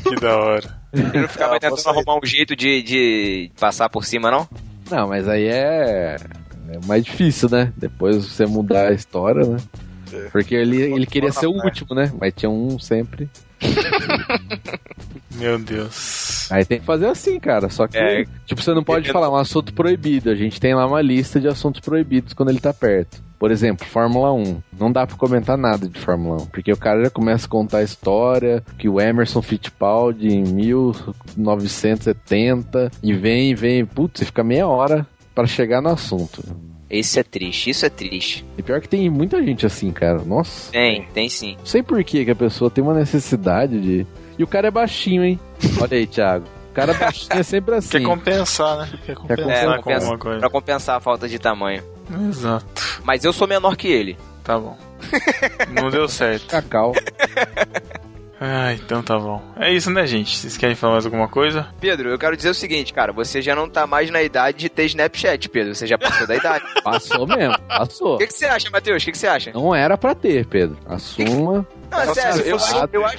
que da hora. Ele não ficava Ah, tentando posso- arrumar um jeito de, de passar por cima, não? Não, mas aí é. é mais difícil, né? Depois você mudar a história, né? É. Porque ele, ele queria ser o último, né? Mas tinha um sempre. Meu Deus. Aí tem que fazer assim, cara. Só que, É. tipo, você não pode falar um assunto proibido. A gente tem lá uma lista de assuntos proibidos quando ele tá perto. Por exemplo, Fórmula 1. Não dá pra comentar nada de Fórmula 1. Porque o cara já começa a contar a história que o Emerson Fittipaldi em 1970 e vem, vem, putz, e fica meia hora pra chegar no assunto. Isso é triste, isso é triste. E pior que tem muita gente assim, cara. Nossa. Tem, tem sim. Não sei por que que a pessoa tem uma necessidade de. E o cara é baixinho, hein? Olha aí, Thiago. O cara baixinho é sempre assim. Quer compensar, né? Quer compensar É, com compensa- alguma coisa. Pra compensar a falta de tamanho. Exato. Mas eu sou menor que ele. Tá bom. Não deu certo. Cacau. Ah, então tá bom. É isso, né, gente? Vocês querem falar mais alguma coisa? Pedro, eu quero dizer o seguinte, cara. Você já não tá mais na idade de ter Snapchat, Pedro. Você já passou da idade. Passou mesmo, passou. O que, que você acha, Matheus? O que, que você acha? Não era pra ter, Pedro. Assuma. Não, é Nossa, sério, eu, eu acho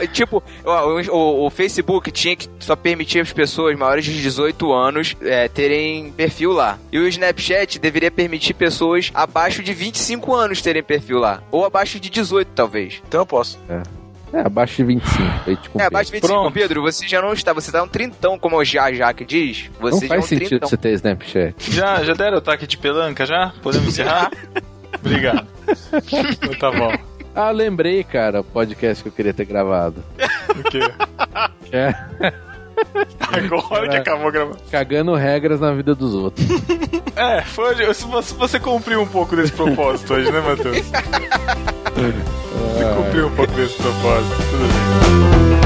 que, tipo, o- o Facebook tinha que só permitir as pessoas maiores de 18 anos é, terem perfil lá. E o Snapchat deveria permitir pessoas abaixo de 25 anos terem perfil lá. Ou abaixo de 18, talvez. Então eu posso. É, abaixo de 25. Leite com É, abaixo de 25. Pronto. Pedro, você já não está, você tá um trintão, como o Já Já que diz. Não Você já é faz um sentido trintão. você ter Snapchat. Já, já deram o ataque de pelanca, já? Podemos encerrar? Obrigado. Tá bom. Ah, lembrei, cara, o podcast que eu queria ter gravado. O quê? É, Agora que acabou gravando. cagando regras na vida dos outros. É, foi onde- se você, você cumpriu um pouco desse propósito hoje, né, Matheus? Você cumpriu um pouco desse propósito. Tudo bem.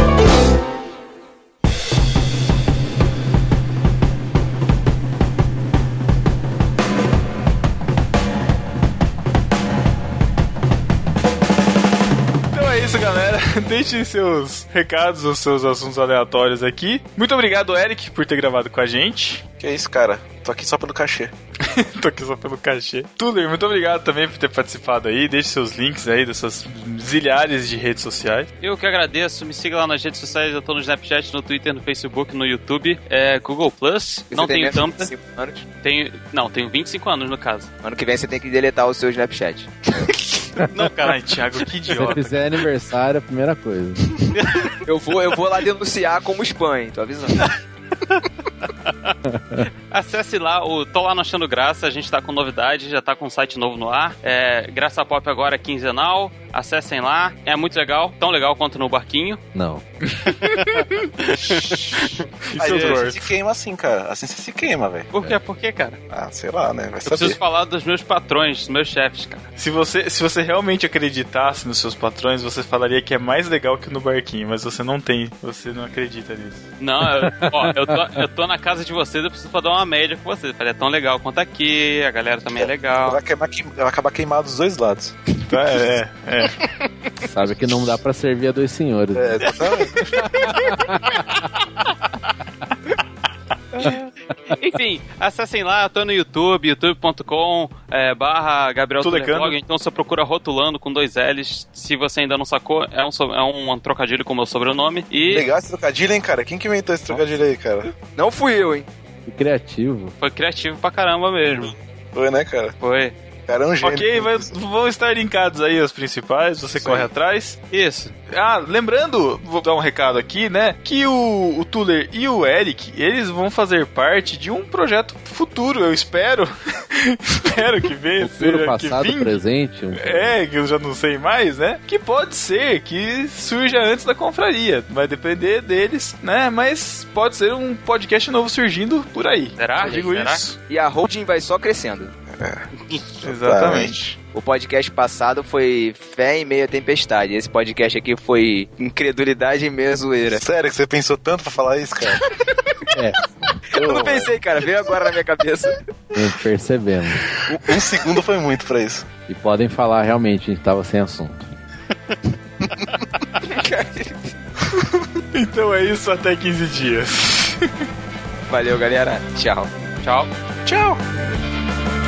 Deixem seus recados, os seus assuntos aleatórios aqui. Muito obrigado, Eric, por ter gravado com a gente. Que é isso, cara? Tô aqui só pelo cachê. Tô aqui só pelo cachê. Tuller, muito obrigado também por ter participado aí. Deixe seus links aí dessas zilhares de redes sociais. Eu que agradeço, me siga lá nas redes sociais, eu tô no Snapchat, no Twitter, no Facebook, no YouTube, é Google Plus, não tem tenho menos de Tumblr, 25 anos. tenho, não, tenho 25 anos no caso. Ano que vem você tem que deletar o seu Snapchat. Não, cara, Caralho, Thiago, que Se idiota. fizer aniversário, a primeira coisa. Eu vou, eu vou lá denunciar como spam, hein? Tô avisando. acesse lá, o Tô Lá no Achando Graça, a gente tá com novidade, já tá com um site novo no ar, é Graça Pop agora é quinzenal, acessem lá, é muito legal, tão legal quanto no Barquinho. Não. Aí seus você se queima assim, cara. Assim você se queima, velho. Por quê? Por quê, cara? Ah, sei lá, né? Vai Eu preciso saber. falar dos meus patrões, dos meus chefes, cara. Se você, se você realmente acreditasse nos seus patrões, você falaria que é mais legal que no barquinho, mas você não tem, você não acredita nisso. Não, eu, ó, eu tô, eu tô na casa de vocês, eu preciso dar uma média com vocês. Falei, é tão legal quanto aqui, a galera também é legal. Vai, queimar, queim- vai acabar queimado dos dois lados. Tá, é, é. Sabe que não dá pra servir a dois senhores. É, exatamente. Enfim, acessem lá, eu tô no YouTube, youtube.com é, barra Gabriel Tulecano. Tulecano. Então você procura Rotulando com dois L's. Se você ainda não sacou, é um, é um trocadilho com o meu sobrenome. E Legal esse trocadilho, hein, cara? Quem que inventou esse trocadilho aí, cara? Não fui eu, hein? Que criativo. foi criativo pra caramba mesmo. Foi, né, cara? Foi. Cara é um gênio. Ok, mas vão estar linkados aí os principais, você corre atrás. Isso. Ah, lembrando, vou dar um recado aqui, né? Que o, o Tuller e o Eric, eles vão fazer parte de um projeto futuro, eu espero. espero que venha. Futuro, seja passado, que presente. um- É, que eu já não sei mais, né? Que pode ser que surja antes da confraria. Vai depender deles, né? Mas pode ser um podcast novo surgindo por aí. Será, Eu digo? Será? isso. E a holding vai só crescendo. Exatamente. O podcast passado foi fé em meio à tempestade. Esse podcast aqui foi incredulidade em meio à zoeira. Sério que você pensou tanto pra falar isso, cara? É, Eu não pensei, cara. Veio agora na minha cabeça. percebemos. Um, um segundo foi muito pra isso. E podem falar, realmente, a gente tava sem assunto. Então é isso, até 15 dias. Valeu, galera. Tchau. Tchau. Tchau.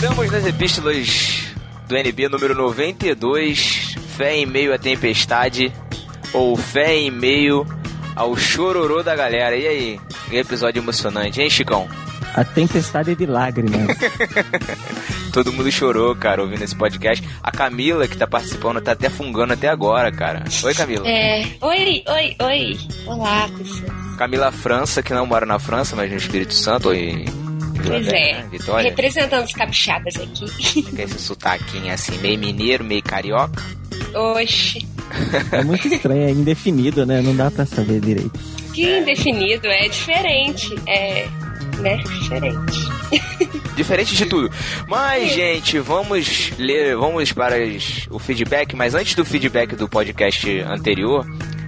Estamos nas epístolas do NB número 92, Fé em meio à tempestade, ou Fé em meio ao chororô da galera. E aí? Que episódio emocionante, hein, Chicão? A tempestade de lágrimas. Todo mundo chorou, cara, ouvindo esse podcast. A Camila, que tá participando, tá até fungando até agora, cara. Oi, Camila. É. Oi, oi, oi. Olá, pessoal. Camila França, que não mora na França, mas no Espírito Santo, oi. Pois é. Vitória. Representando os capixabas aqui. Com esse sotaquinho assim, meio mineiro, meio carioca. Oxe. É muito estranho, é indefinido, né? Não dá pra saber direito. Que indefinido. É diferente. É. Né? Diferente. Diferente de tudo. Mas, gente, vamos ler, vamos para o feedback, mas antes do feedback do podcast anterior,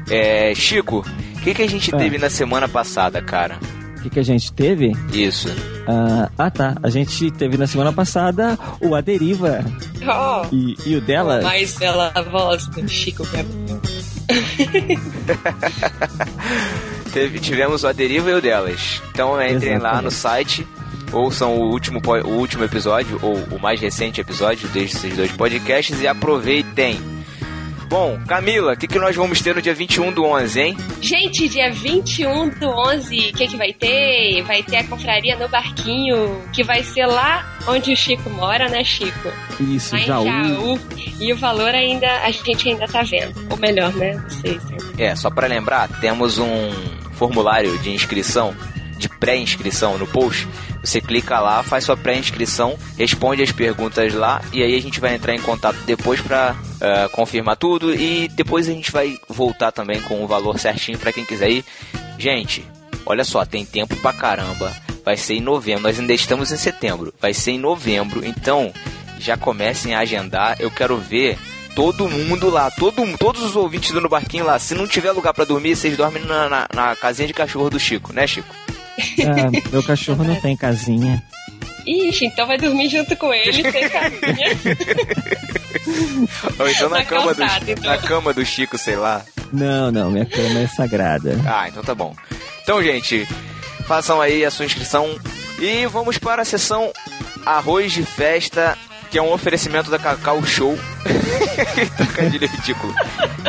é, Chico, o que, que a gente Ah. teve na semana passada, cara? O que, que a gente teve? Isso. Ah, ah, tá. A gente teve na semana passada o A Deriva. Oh. E, e o dela. Mais bela voz do Chico Gabriel. Teve- tivemos o A Deriva e o delas. Então entrem lá Exatamente. no site, ouçam o último, o último episódio, ou o mais recente episódio desses dois podcasts e aproveitem. Bom, Camila, o que, que nós vamos ter no dia 21 do 11, hein? Gente, dia 21 do 11, o que, que vai ter? Vai ter a confraria no Barquinho, que vai ser lá onde o Chico mora, né, Chico? Isso, Lá Jaú. Jaú. E o valor ainda, a gente ainda tá vendo. Ou melhor, né? Vocês. né? É, só pra lembrar, temos um formulário de inscrição, de pré-inscrição no post. Você clica lá, faz sua pré-inscrição, responde as perguntas lá e aí a gente vai entrar em contato depois pra eh, confirmar tudo e depois a gente vai voltar também com o valor certinho pra quem quiser ir. Gente, olha só, tem tempo pra caramba. Vai ser em novembro, nós ainda estamos em setembro. Vai ser em novembro, então já comecem a agendar. Eu quero ver todo mundo lá, todo, todos os ouvintes do No Barquinho lá. Se não tiver lugar pra dormir, vocês dormem na, na, na casinha de cachorro do Chico, né, Chico? Ah, meu cachorro não tem casinha. Ixi, então vai dormir junto com ele, sem caminha. Ou então na, Na cama, calçada, do, então. na cama do Chico, sei lá. Não, não, minha cama é sagrada. Ah, então tá bom. Então, gente, façam aí a sua inscrição e vamos para a sessão Arroz de Festa, que é um oferecimento da Cacau Show. Trocadilho ridículo.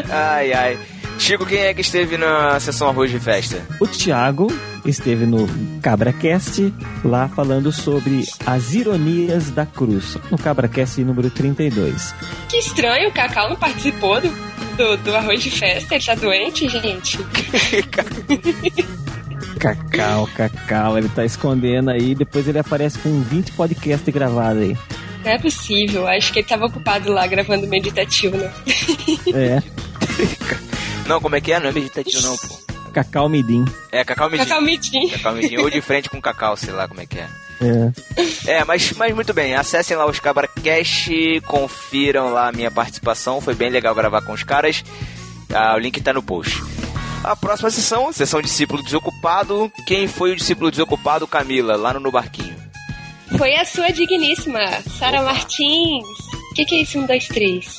Ai, ai. Chico, quem é que esteve na sessão Arroz de Festa? O Thiago esteve no CabraCast lá falando sobre as ironias da cruz, no CabraCast número 32. Que estranho, o Cacau não participou do, do, do arroz de festa, ele tá doente, gente. Cacau, Cacau, ele tá escondendo aí, depois ele aparece com 20 podcasts gravados aí. Não é possível, acho que ele tava ocupado lá gravando meditativo, né? É, Não, como é que é? Não é meditativo, não, pô. Cacau Midim. É Cacau Medinho. Cacau Midim. Cacau Medinho. Ou de frente com Cacau, sei lá como é que é. É. É, mas, mas muito bem, acessem lá os CabraCast, confiram lá a minha participação, foi bem legal gravar com os caras. Ah, o link tá no post. A próxima sessão, sessão discípulo desocupado. Quem foi o discípulo desocupado, Camila, lá no, no barquinho? Foi a sua digníssima, Sara Martins. O que, que é isso, um, dois, três?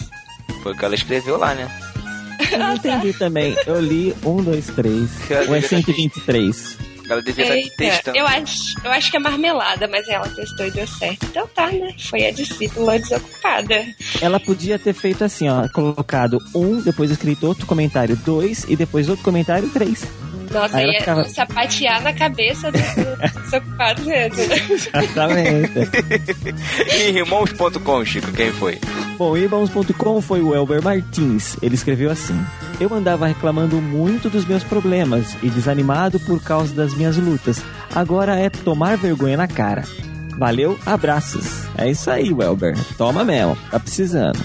Foi o que ela escreveu lá, né? Eu não entendi também. Eu li 1, 2, 3. Ou é 123? Ela devia estar testando. eu acho, eu acho que é marmelada, mas ela testou e deu certo. Então tá, né? Foi a discípula desocupada. Ela podia ter feito assim, ó, colocado um, depois escrito outro comentário, dois, e depois outro comentário, três. Nossa, Aí ia ficava- sapatear na cabeça dos dos desocupados mesmo, né? Exatamente. E irmãos.com, Chico, quem foi? Bom, irmãos.com foi o Elber Martins. Ele escreveu assim: Eu andava reclamando muito dos meus problemas e desanimado por causa das minhas lutas. Agora é tomar vergonha na cara. Valeu, abraços. É isso aí, Welber. Toma mesmo, tá precisando.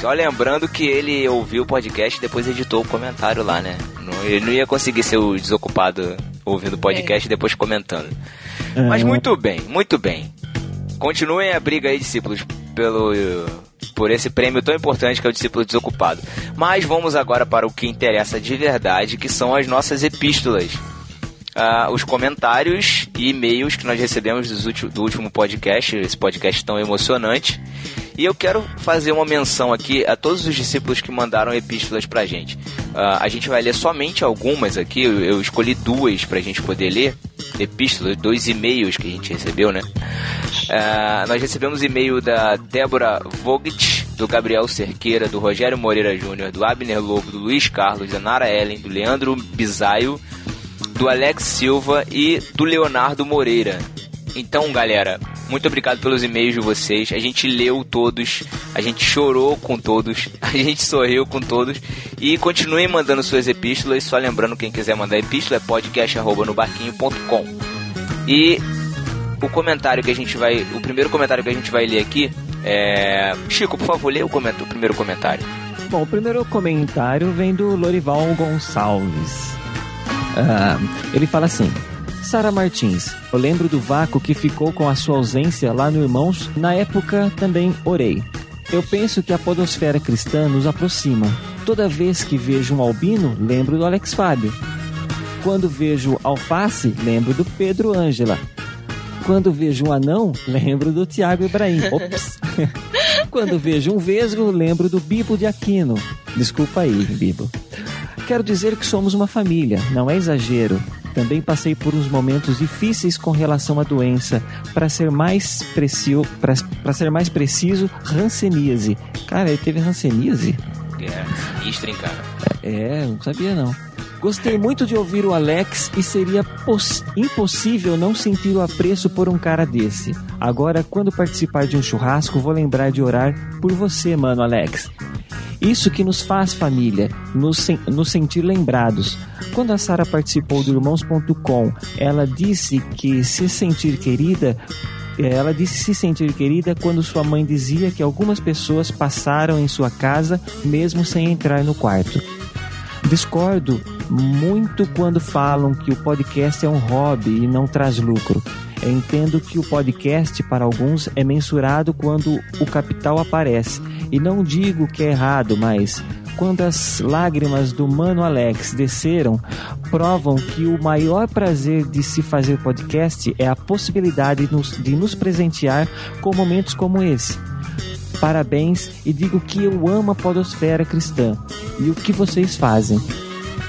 Só lembrando que ele ouviu o podcast e depois editou o comentário lá, né? Ele não ia conseguir ser o desocupado ouvindo o podcast e depois comentando. Mas É. muito bem, muito bem. Continuem a briga aí, discípulos, pelo por esse prêmio tão importante que é o discípulo desocupado. Mas vamos agora para o que interessa de verdade, que são as nossas epístolas. ah, os comentários e e-mails que nós recebemos do último podcast, esse podcast tão emocionante. E eu quero fazer uma menção aqui a todos os discípulos que mandaram epístolas pra gente. Ah, a gente vai ler somente algumas aqui, eu, eu escolhi duas pra gente poder ler. Epístolas, dois e-mails que a gente recebeu, né? Ah, nós recebemos e-mail da Débora Vogt, do Gabriel Cerqueira, do Rogério Moreira Júnior, do Abner Lobo, do Luiz Carlos, da Nara Ellen, do Leandro Bisaio, do Alex Silva e do Leonardo Moreira. Então, galera, muito obrigado pelos e-mails de vocês. A gente leu todos, a gente chorou com todos, a gente sorriu com todos. E continuem mandando suas epístolas. Só lembrando, quem quiser mandar epístola é podcast.nobarquinho.com. E o comentário que a gente vai. O primeiro comentário que a gente vai ler aqui é. Chico, por favor, lê o, coment... o primeiro comentário. Bom, o primeiro comentário vem do Lorival Gonçalves. Ah, ele fala assim: Sara Martins, eu lembro do vácuo que ficou com a sua ausência lá no Irmãos. Na época também orei. Eu penso que a podosfera cristã nos aproxima. Toda vez que vejo um albino, lembro do Alex Fábio. Quando vejo alface, lembro do Pedro Ângela. Quando vejo um anão, lembro do Tiago Ibrahim. Ops. Quando vejo um vesgo, lembro do Bibo de Aquino. Desculpa aí, Bibo. Quero dizer que somos uma família, não é exagero. Também passei por uns momentos difíceis com relação à doença. Para ser mais preciso, para ser mais preciso, ranceníase. Cara, ele teve ranceníase? É, hein, cara? É, não sabia não. Gostei muito de ouvir o Alex e seria pos- impossível não sentir o apreço por um cara desse. Agora, quando participar de um churrasco, vou lembrar de orar por você, mano, Alex. Isso que nos faz família, nos, sen- nos sentir lembrados. Quando a Sara participou do Irmãos.com, ela disse que se sentir querida. Eh, Ela disse se sentir querida quando sua mãe dizia que algumas pessoas passaram em sua casa mesmo sem entrar no quarto. Discordo muito quando falam que o podcast é um hobby e não traz lucro. Entendo que o podcast para alguns é mensurado quando o capital aparece. E não digo que é errado, mas quando as lágrimas do mano Alex desceram, provam que o maior prazer de se fazer podcast é a possibilidade de nos, presentear com momentos como esse. Parabéns e digo que eu amo a podosfera cristã e o que vocês fazem.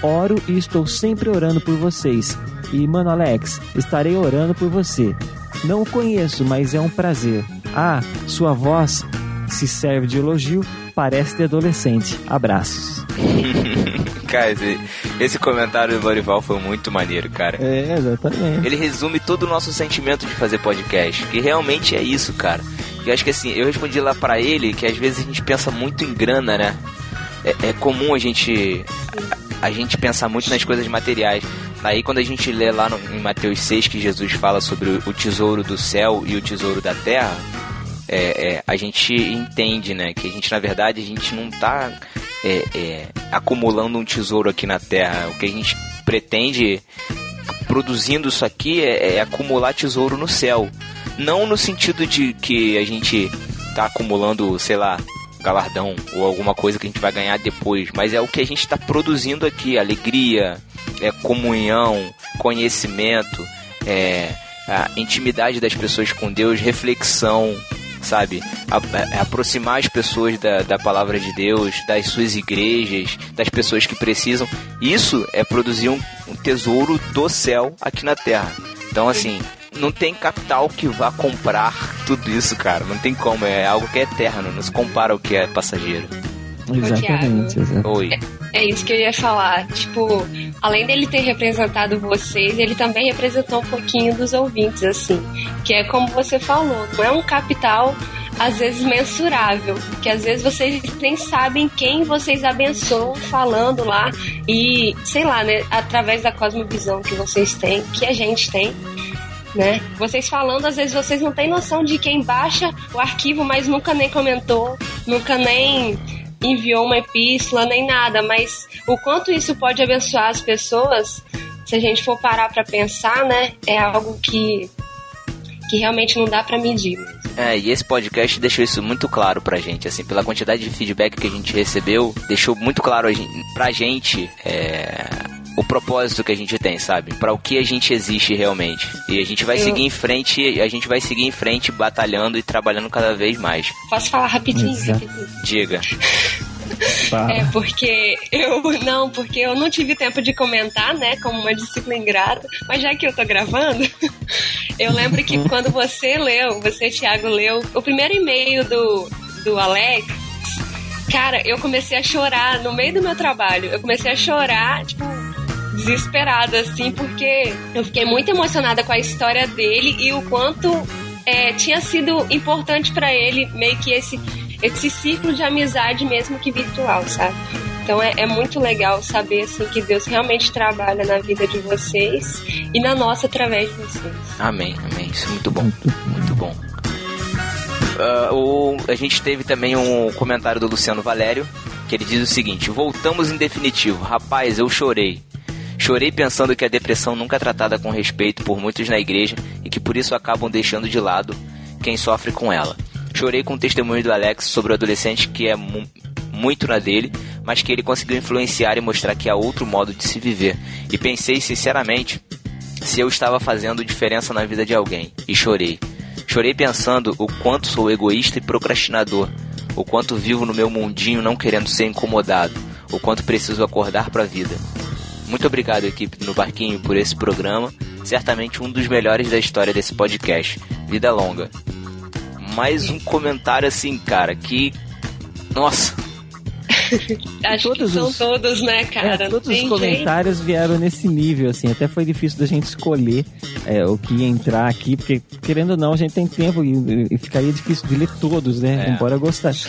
Oro e estou sempre orando por vocês. E, mano Alex, estarei orando por você. Não o conheço, mas é um prazer. Ah, sua voz se serve de elogio, parece de adolescente. Abraços. cara, esse, esse comentário do Lorival foi muito maneiro, cara. É, exatamente. Ele resume todo o nosso sentimento de fazer podcast, que realmente é isso, cara. E acho que assim, eu respondi lá pra ele que às vezes a gente pensa muito em grana, né? É, é comum a gente a, a gente pensar muito nas coisas materiais. Aí quando a gente lê lá no, em Mateus 6 que Jesus fala sobre o, o tesouro do céu e o tesouro da terra, é, é, a gente entende, né? Que a gente, na verdade, a gente não tá é, é, acumulando um tesouro aqui na Terra. O que a gente pretende produzindo isso aqui é, é acumular tesouro no céu. Não no sentido de que a gente tá acumulando, sei lá, galardão ou alguma coisa que a gente vai ganhar depois, mas é o que a gente está produzindo aqui, alegria, é comunhão, conhecimento, é a intimidade das pessoas com Deus, reflexão, sabe? A- a- aproximar as pessoas da, da palavra de Deus, das suas igrejas, das pessoas que precisam. Isso é produzir um, um tesouro do céu aqui na terra. Então, assim, não tem capital que vá comprar tudo isso, cara. Não tem como. É algo que é eterno. Não se compara ao que é passageiro. Exatamente, exatamente. Oi. É isso que eu ia falar. Tipo, além dele ter representado vocês, ele também representou um pouquinho dos ouvintes, assim. Que é como você falou, não é um capital às vezes mensurável, que às vezes vocês nem sabem quem vocês abençoam falando lá e, sei lá, né, através da cosmovisão que vocês têm, que a gente tem, né? Vocês falando, às vezes vocês não têm noção de quem baixa o arquivo, mas nunca nem comentou, nunca nem enviou uma epístola, nem nada, mas o quanto isso pode abençoar as pessoas, se a gente for parar pra pensar, né, é algo que que realmente não dá pra medir. É, e esse podcast deixou isso muito claro pra gente, assim, pela quantidade de feedback que a gente recebeu, deixou muito claro a gen- pra gente é, o propósito que a gente tem, sabe? Pra o que a gente existe realmente. E a gente vai Eu- seguir em frente, a gente vai seguir em frente batalhando e trabalhando cada vez mais. Posso falar rapidinho? Diga. É, porque eu não, porque eu não tive tempo de comentar, né, como uma discípula ingrata, mas já que eu tô gravando, eu lembro que quando você leu, você, Thiago, leu o primeiro e-mail do, do Alex, cara, eu comecei a chorar no meio do meu trabalho. Eu comecei a chorar, tipo, desesperada, assim, porque eu fiquei muito emocionada com a história dele e o quanto é, tinha sido importante pra ele, meio que esse, esse ciclo de amizade mesmo que virtual, sabe? Então é, é muito legal saber assim, que Deus realmente trabalha na vida de vocês e na nossa através de vocês. Amém, amém. Isso é muito bom. Muito bom. Ah, o- a gente teve também um comentário do Luciano Valério, que ele diz o seguinte: Voltamos em definitivo. Rapaz, eu chorei. Chorei pensando que a depressão nunca é tratada com respeito por muitos na igreja e que por isso acabam deixando de lado quem sofre com ela. Chorei com o testemunho do Alex sobre o adolescente que é mu- muito na dele, mas que ele conseguiu influenciar e mostrar que há outro modo de se viver. E pensei sinceramente se eu estava fazendo diferença na vida de alguém. E chorei. Chorei pensando o quanto sou egoísta e procrastinador, o quanto vivo no meu mundinho não querendo ser incomodado, o quanto preciso acordar para a vida. Muito obrigado, equipe no Barquinho, por esse programa. Certamente um dos melhores da história desse podcast. Vida longa. Mais um comentário assim, cara, que. Nossa, Acho Todos que são os- todos, né, cara? É, todos os comentários vieram nesse nível, assim. Até foi difícil da gente escolher é, o que ia entrar aqui, porque, querendo ou não, a gente tem tempo e, e ficaria difícil de ler todos, né? É. Embora eu gostasse.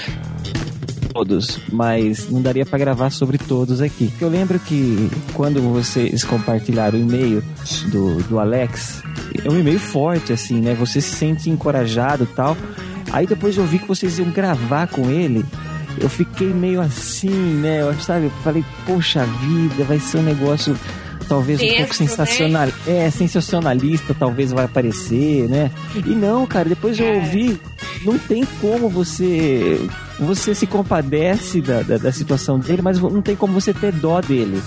Todos, mas não daria pra gravar sobre todos aqui. Eu lembro que quando vocês compartilharam o e-mail do, do Alex, é um e-mail forte, assim, né? Você se sente encorajado tal. Aí depois eu vi que vocês iam gravar com ele. Eu fiquei meio assim, né? Eu, sabe, eu falei, poxa vida, vai ser um negócio talvez um Tenso, pouco sensacional. É, sensacionalista, talvez vai aparecer, né? E não, cara, depois eu É. ouvi, não tem como você. Você se compadece da, da, da situação dele, mas não tem como você ter dó dele.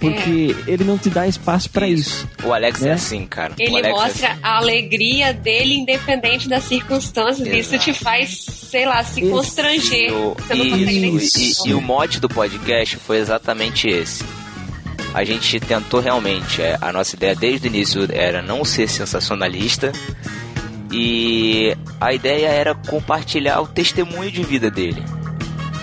Porque ele não te dá espaço pra isso. o Alex é Né? assim, cara. Ele é mostra a alegria dele independente das circunstâncias. Isso Exato. te faz, sei lá, se Isso. constranger. E o, Você não consegue nem isso, e, e o mote do podcast foi exatamente esse. A gente tentou realmente, é, a nossa ideia desde o início era não ser sensacionalista e a ideia era compartilhar o testemunho de vida dele.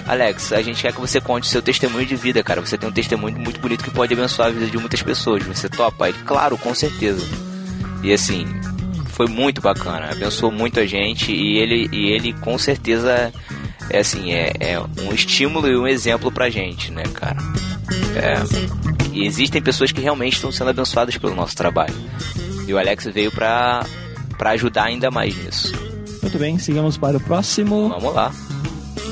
Alex, a gente quer que você conte seu testemunho de vida, cara. Você tem um testemunho muito bonito que pode abençoar a vida de muitas pessoas. Você topa? Ele, claro, com certeza. E assim, foi muito bacana, abençoou muito a gente e ele, e ele com certeza é assim, é, é um estímulo e um exemplo pra gente, né, cara? É, e existem pessoas que realmente estão sendo abençoadas pelo nosso trabalho. E o Alex veio pra, pra ajudar ainda mais nisso. Muito bem, sigamos para o próximo. Vamos lá.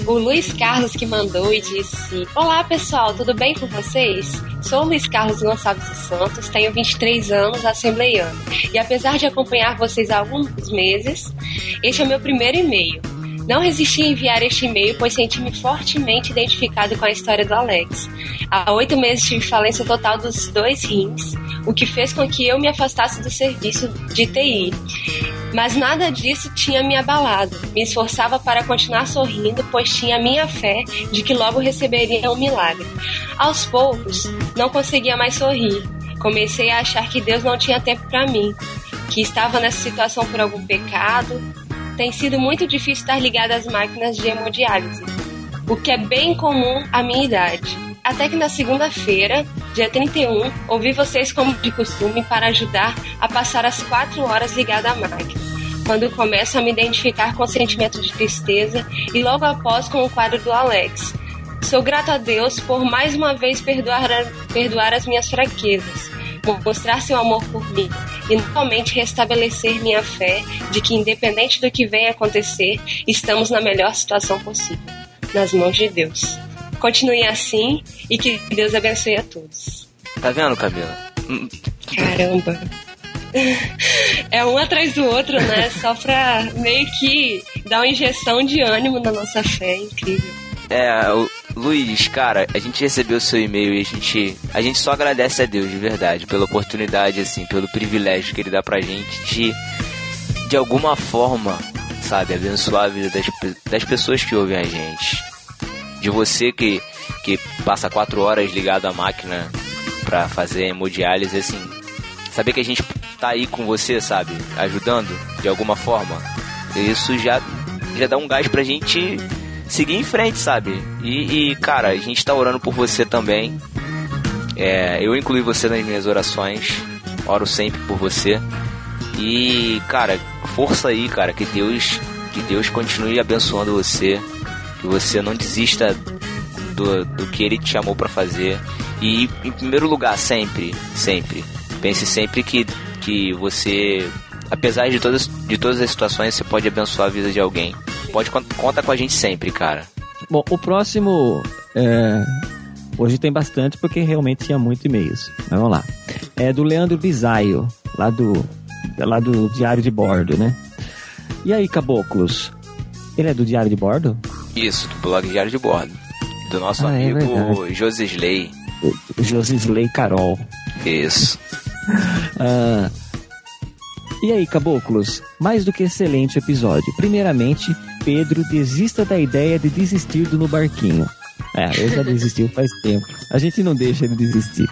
O Luiz Carlos que mandou e disse: Olá pessoal, tudo bem com vocês? Sou o Luiz Carlos Gonçalves dos Santos, tenho 23 anos, assembleiano. E apesar de acompanhar vocês há alguns meses, este é o meu primeiro e-mail. Não resisti a enviar este e-mail, pois senti-me fortemente identificado com a história do Alex. Há oito meses tive falência total dos dois rins, o que fez com que eu me afastasse do serviço de TI. Mas nada disso tinha me abalado. Me esforçava para continuar sorrindo, pois tinha minha fé de que logo receberia um milagre. Aos poucos, não conseguia mais sorrir. Comecei a achar que Deus não tinha tempo para mim, que estava nessa situação por algum pecado. Tem sido muito difícil estar ligado às máquinas de hemodiálise, o que é bem comum à minha idade. Até que na segunda-feira, dia 31, ouvi vocês como de costume para ajudar a passar as quatro horas ligada à máquina. Quando começo a me identificar com o sentimento de tristeza e logo após com o quadro do Alex. Sou grato a Deus por mais uma vez perdoar, perdoar as minhas fraquezas, mostrar seu amor por mim e novamente restabelecer minha fé de que, independente do que venha acontecer, estamos na melhor situação possível, nas mãos de Deus. Continue assim e que Deus abençoe a todos. Tá vendo, Camila? Hum, Caramba! É um atrás do outro, né? Só pra meio que dar uma injeção de ânimo na nossa fé. Incrível. É, o, Luiz, cara, a gente recebeu seu e-mail e a gente, a gente só agradece a Deus de verdade pela oportunidade, assim, pelo privilégio que ele dá pra gente de, de alguma forma, sabe, abençoar a vida das, das pessoas que ouvem a gente. De você que, que passa quatro horas ligado à máquina pra fazer hemodiálise, assim, saber que a gente tá aí com você, sabe, ajudando de alguma forma, isso já, já dá um gás pra gente seguir em frente, sabe? E, e, cara, a gente tá orando por você também. É, eu incluí você nas minhas orações, oro sempre por você. E, cara, força aí, cara, que Deus, que Deus continue abençoando você, que você não desista do, do que Ele te chamou pra fazer. E, em primeiro lugar, sempre, sempre, pense sempre que, que você, apesar de todas, de todas as situações, você pode abençoar a vida de alguém. Pode con- conta com a gente sempre, cara. Bom, o próximo. é, Hoje tem bastante porque realmente tinha muito e-mails. Mas vamos lá. É do Leandro Bisaio, lá do, lá do Diário de Bordo, né? E aí, caboclos? Ele é do Diário de Bordo? Isso, do blog Diário de Bordo. Do nosso Ah, é amigo verdade. Josisley. Josisley Carol. Isso. Ah, e aí, caboclos? Mais do que excelente episódio. Primeiramente, Pedro desista da ideia de desistir do no barquinho. É, eu já desistiu faz tempo. A gente não deixa ele desistir.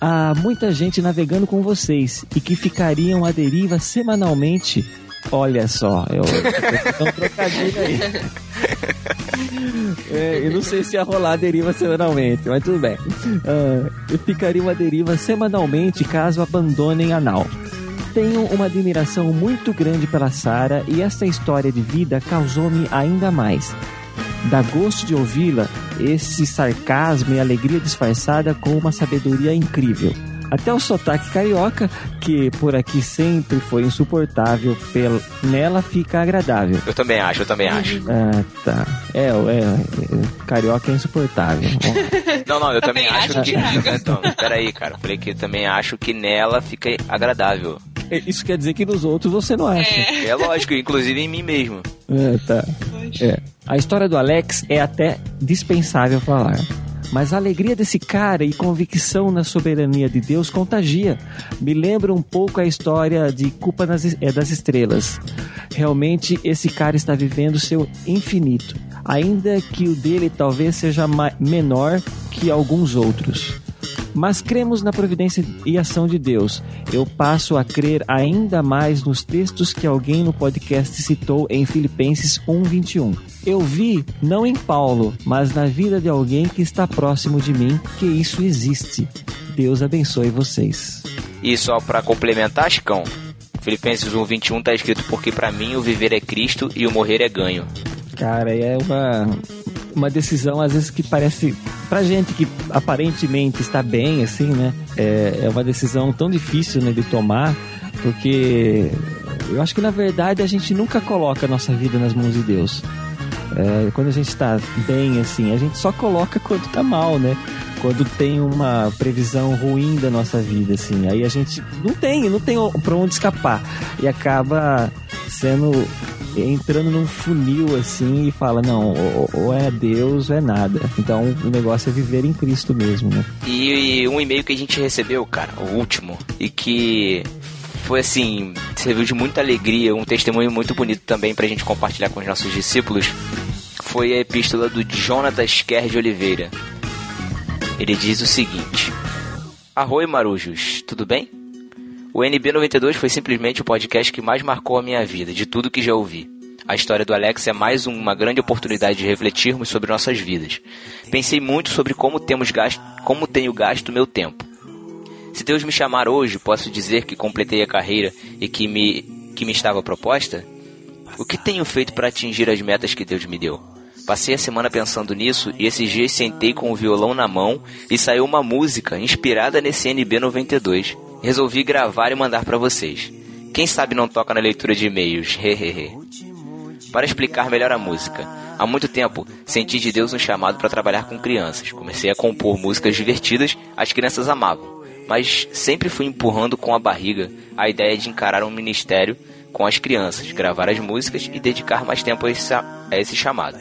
Há muita gente navegando com vocês e que ficariam à deriva semanalmente. Olha só, eu, eu um trocadilho aí. É, eu não sei se ia rolar a deriva semanalmente, mas tudo bem. Ah, eu ficaria uma deriva semanalmente caso abandonem a nau. Tenho uma admiração muito grande pela Sara e esta história de vida causou-me ainda mais. Dá gosto de ouvi-la, esse sarcasmo e alegria disfarçada com uma sabedoria incrível. Até o sotaque carioca, que por aqui sempre foi insuportável, nela fica agradável. Eu também acho, eu também acho. Ah, tá. É, é, é, carioca é insuportável. Não, não, eu também, Também acho acho, que. Então, peraí, cara. Eu falei que eu também acho que nela fica agradável. Isso quer dizer que nos outros você não acha. É lógico, inclusive em mim mesmo. É, tá. É. A história do Alex é até dispensável falar. Mas a alegria desse cara e convicção na soberania de Deus contagia. Me lembra um pouco a história de Culpa é, das Estrelas. Realmente, esse cara está vivendo seu infinito. Ainda que o dele talvez seja menor que alguns outros. Mas cremos na providência e ação de Deus. Eu passo a crer ainda mais nos textos que alguém no podcast citou em Filipenses 1:21. Eu vi, não em Paulo, mas na vida de alguém que está próximo de mim, que isso existe. Deus abençoe vocês. E só pra complementar, Chicão, Filipenses 1, 21 tá escrito porque pra mim o viver é Cristo e o morrer é ganho. Cara, é uma, uma decisão às vezes que parece pra gente que aparentemente está bem, assim, né? É, é uma decisão tão difícil né, de tomar, porque eu acho que na verdade a gente nunca coloca a nossa vida nas mãos de Deus. É, quando a gente está bem, assim, a gente só coloca quando tá mal, né? Quando tem uma previsão ruim da nossa vida, assim, aí a gente não tem, não tem pra onde escapar e acaba sendo entrando num funil assim e fala não, ou, é Deus ou é nada. Então o negócio é viver em Cristo mesmo, né? E um e-mail que a gente recebeu, cara, o último, e que foi assim, serviu de muita alegria, um testemunho muito bonito também pra gente compartilhar com os nossos discípulos, foi a epístola do Jonatas Kerr de Oliveira. Ele diz o seguinte: Arroi Marujos, tudo bem? O NB92 foi simplesmente o podcast que mais marcou a minha vida, de tudo que já ouvi. A história do Alex é mais uma grande oportunidade de refletirmos sobre nossas vidas. Pensei muito sobre como temos gasto, como tenho gasto meu tempo. Se Deus me chamar hoje, posso dizer que completei a carreira e que me que me estava proposta? O que tenho feito para atingir as metas que Deus me deu? Passei a semana pensando nisso e esses dias sentei com o violão na mão e saiu uma música inspirada nesse NB92. Resolvi gravar e mandar para vocês. Quem sabe não toca na leitura de e-mails, hehehe. Para explicar melhor a música, há muito tempo senti de Deus um chamado para trabalhar com crianças. Comecei a compor músicas divertidas, as crianças amavam, mas sempre fui empurrando com a barriga a ideia de encarar um ministério com as crianças, gravar as músicas e dedicar mais tempo a esse, a esse chamado.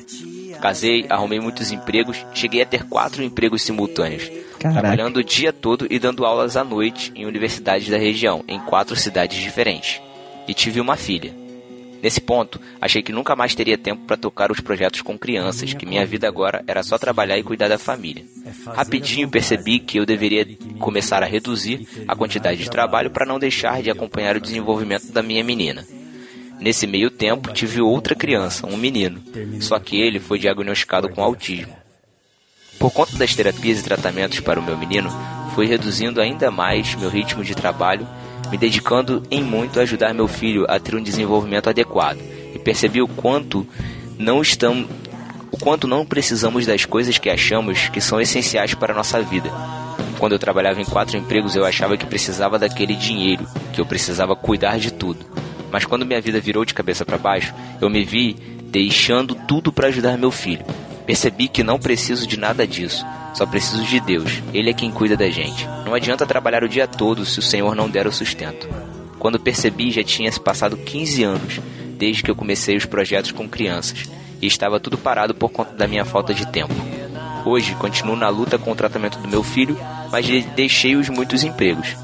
Casei, arrumei muitos empregos, cheguei a ter quatro empregos simultâneos. Caraca. Trabalhando o dia todo e dando aulas à noite em universidades da região, em quatro cidades diferentes. E tive uma filha. Nesse ponto, achei que nunca mais teria tempo para tocar os projetos com crianças, que minha vida agora era só trabalhar e cuidar da família. Rapidinho percebi que eu deveria começar a reduzir a quantidade de trabalho para não deixar de acompanhar o desenvolvimento da minha menina. Nesse meio tempo, tive outra criança, um menino, só que ele foi diagnosticado com autismo. Por conta das terapias e tratamentos para o meu menino, fui reduzindo ainda mais meu ritmo de trabalho, me dedicando em muito a ajudar meu filho a ter um desenvolvimento adequado. E percebi o quanto não estamos o quanto não precisamos das coisas que achamos que são essenciais para a nossa vida. Quando eu trabalhava em quatro empregos, eu achava que precisava daquele dinheiro, que eu precisava cuidar de tudo. Mas quando minha vida virou de cabeça para baixo, eu me vi deixando tudo para ajudar meu filho. Percebi que não preciso de nada disso, só preciso de Deus. Ele é quem cuida da gente. Não adianta trabalhar o dia todo se o Senhor não der o sustento. Quando percebi, já tinha se passado 15 anos desde que eu comecei os projetos com crianças e estava tudo parado por conta da minha falta de tempo. Hoje continuo na luta com o tratamento do meu filho, mas de- deixei os muitos empregos.